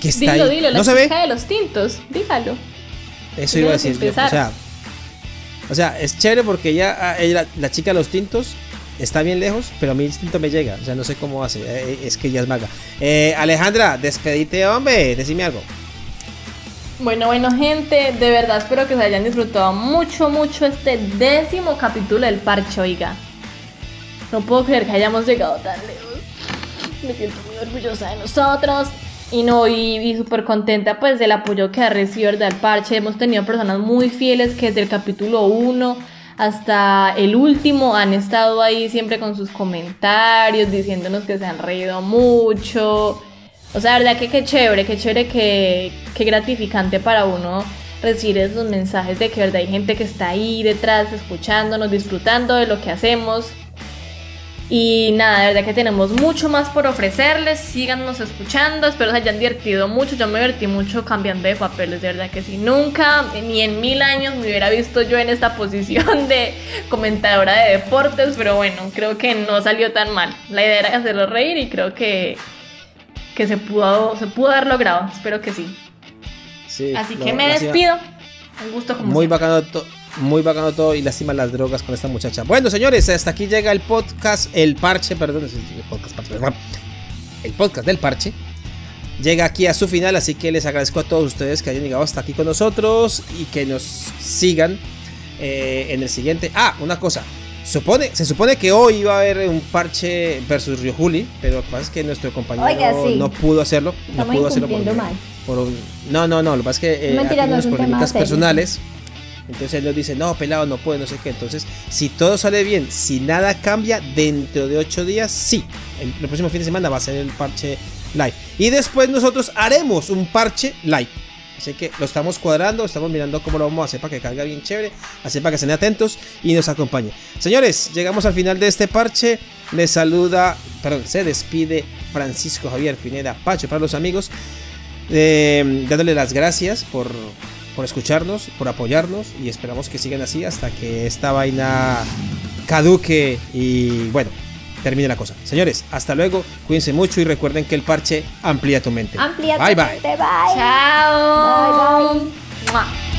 [SPEAKER 2] Que está
[SPEAKER 4] Dilo,
[SPEAKER 2] ahí.
[SPEAKER 4] dilo, la
[SPEAKER 2] no se ve.
[SPEAKER 4] de los tintos, dígalo.
[SPEAKER 2] Eso iba a decir yo. O sea, o sea, es chévere porque ella, ah, ella- la chica de los tintos está bien lejos, pero a mí el instinto me llega. O sea, no sé cómo hace. eh, es que ella es maga. Eh, Alejandra, despedite, hombre. Decime algo.
[SPEAKER 4] Bueno, bueno, gente, de verdad espero que se hayan disfrutado mucho, mucho este décimo capítulo del parche, oiga. No puedo creer que hayamos llegado tan lejos. Me siento muy orgullosa de nosotros. Y no, y, y súper contenta pues del apoyo que ha recibido del parche. Hemos tenido personas muy fieles que desde el capítulo 1 hasta el último han estado ahí siempre con sus comentarios, diciéndonos que se han reído mucho. O sea, verdad que qué chévere, qué chévere, que, qué gratificante para uno recibir esos mensajes de que verdad hay gente que está ahí detrás, escuchándonos, disfrutando de lo que hacemos. Y nada, de verdad que tenemos mucho más por ofrecerles. Síganos escuchando. Espero se hayan divertido mucho. Yo me divertí mucho cambiando de papeles. De verdad que sí. Nunca, ni en mil años, me hubiera visto yo en esta posición de comentadora de deportes. Pero bueno, creo que no salió tan mal. La idea era hacerlo reír y creo que, que se, pudo, se pudo haber logrado. Espero que sí.
[SPEAKER 2] Sí,
[SPEAKER 4] Así que me despido. Un gusto como
[SPEAKER 2] Muy bacano, muy bacano todo y lástima las drogas con esta muchacha. Bueno, señores, hasta aquí llega el podcast, el parche, perdón, el podcast, perdón, el podcast del parche. Llega aquí a su final, así que les agradezco a todos ustedes que hayan llegado hasta aquí con nosotros y que nos sigan eh, en el siguiente. Ah, una cosa. Supone, se supone que hoy iba a haber un parche versus Rio Juli, pero lo que pasa es que nuestro compañero
[SPEAKER 3] Oiga, sí.
[SPEAKER 2] no pudo hacerlo. No pudo hacerlo por,
[SPEAKER 3] mal.
[SPEAKER 2] por un- no, no, no. Lo que pasa es que eh,
[SPEAKER 3] Mentira,
[SPEAKER 2] ha tenido
[SPEAKER 3] no
[SPEAKER 2] unos
[SPEAKER 3] serio.
[SPEAKER 2] personales. Entonces él nos dice, no, pelado, no puede, no sé qué. Entonces, si todo sale bien, si nada cambia, dentro de ocho días, sí. El, el próximo fin de semana va a ser el parche live. Y después nosotros haremos un parche live. Así que lo estamos cuadrando, estamos mirando cómo lo vamos a hacer para que caiga bien chévere. Así para que estén atentos y nos acompañen. Señores, llegamos al final de este parche. Les saluda, perdón, se despide Francisco Javier Pineda Pacho para los amigos. Eh, dándole las gracias por, por escucharnos, por apoyarnos y esperamos que sigan así hasta que esta vaina caduque y bueno, termine la cosa. Señores, hasta luego, cuídense mucho y recuerden que el parche amplía tu mente.
[SPEAKER 3] Amplía tu
[SPEAKER 2] bye bye.
[SPEAKER 3] mente, bye.
[SPEAKER 4] Chao.
[SPEAKER 3] Bye, bye.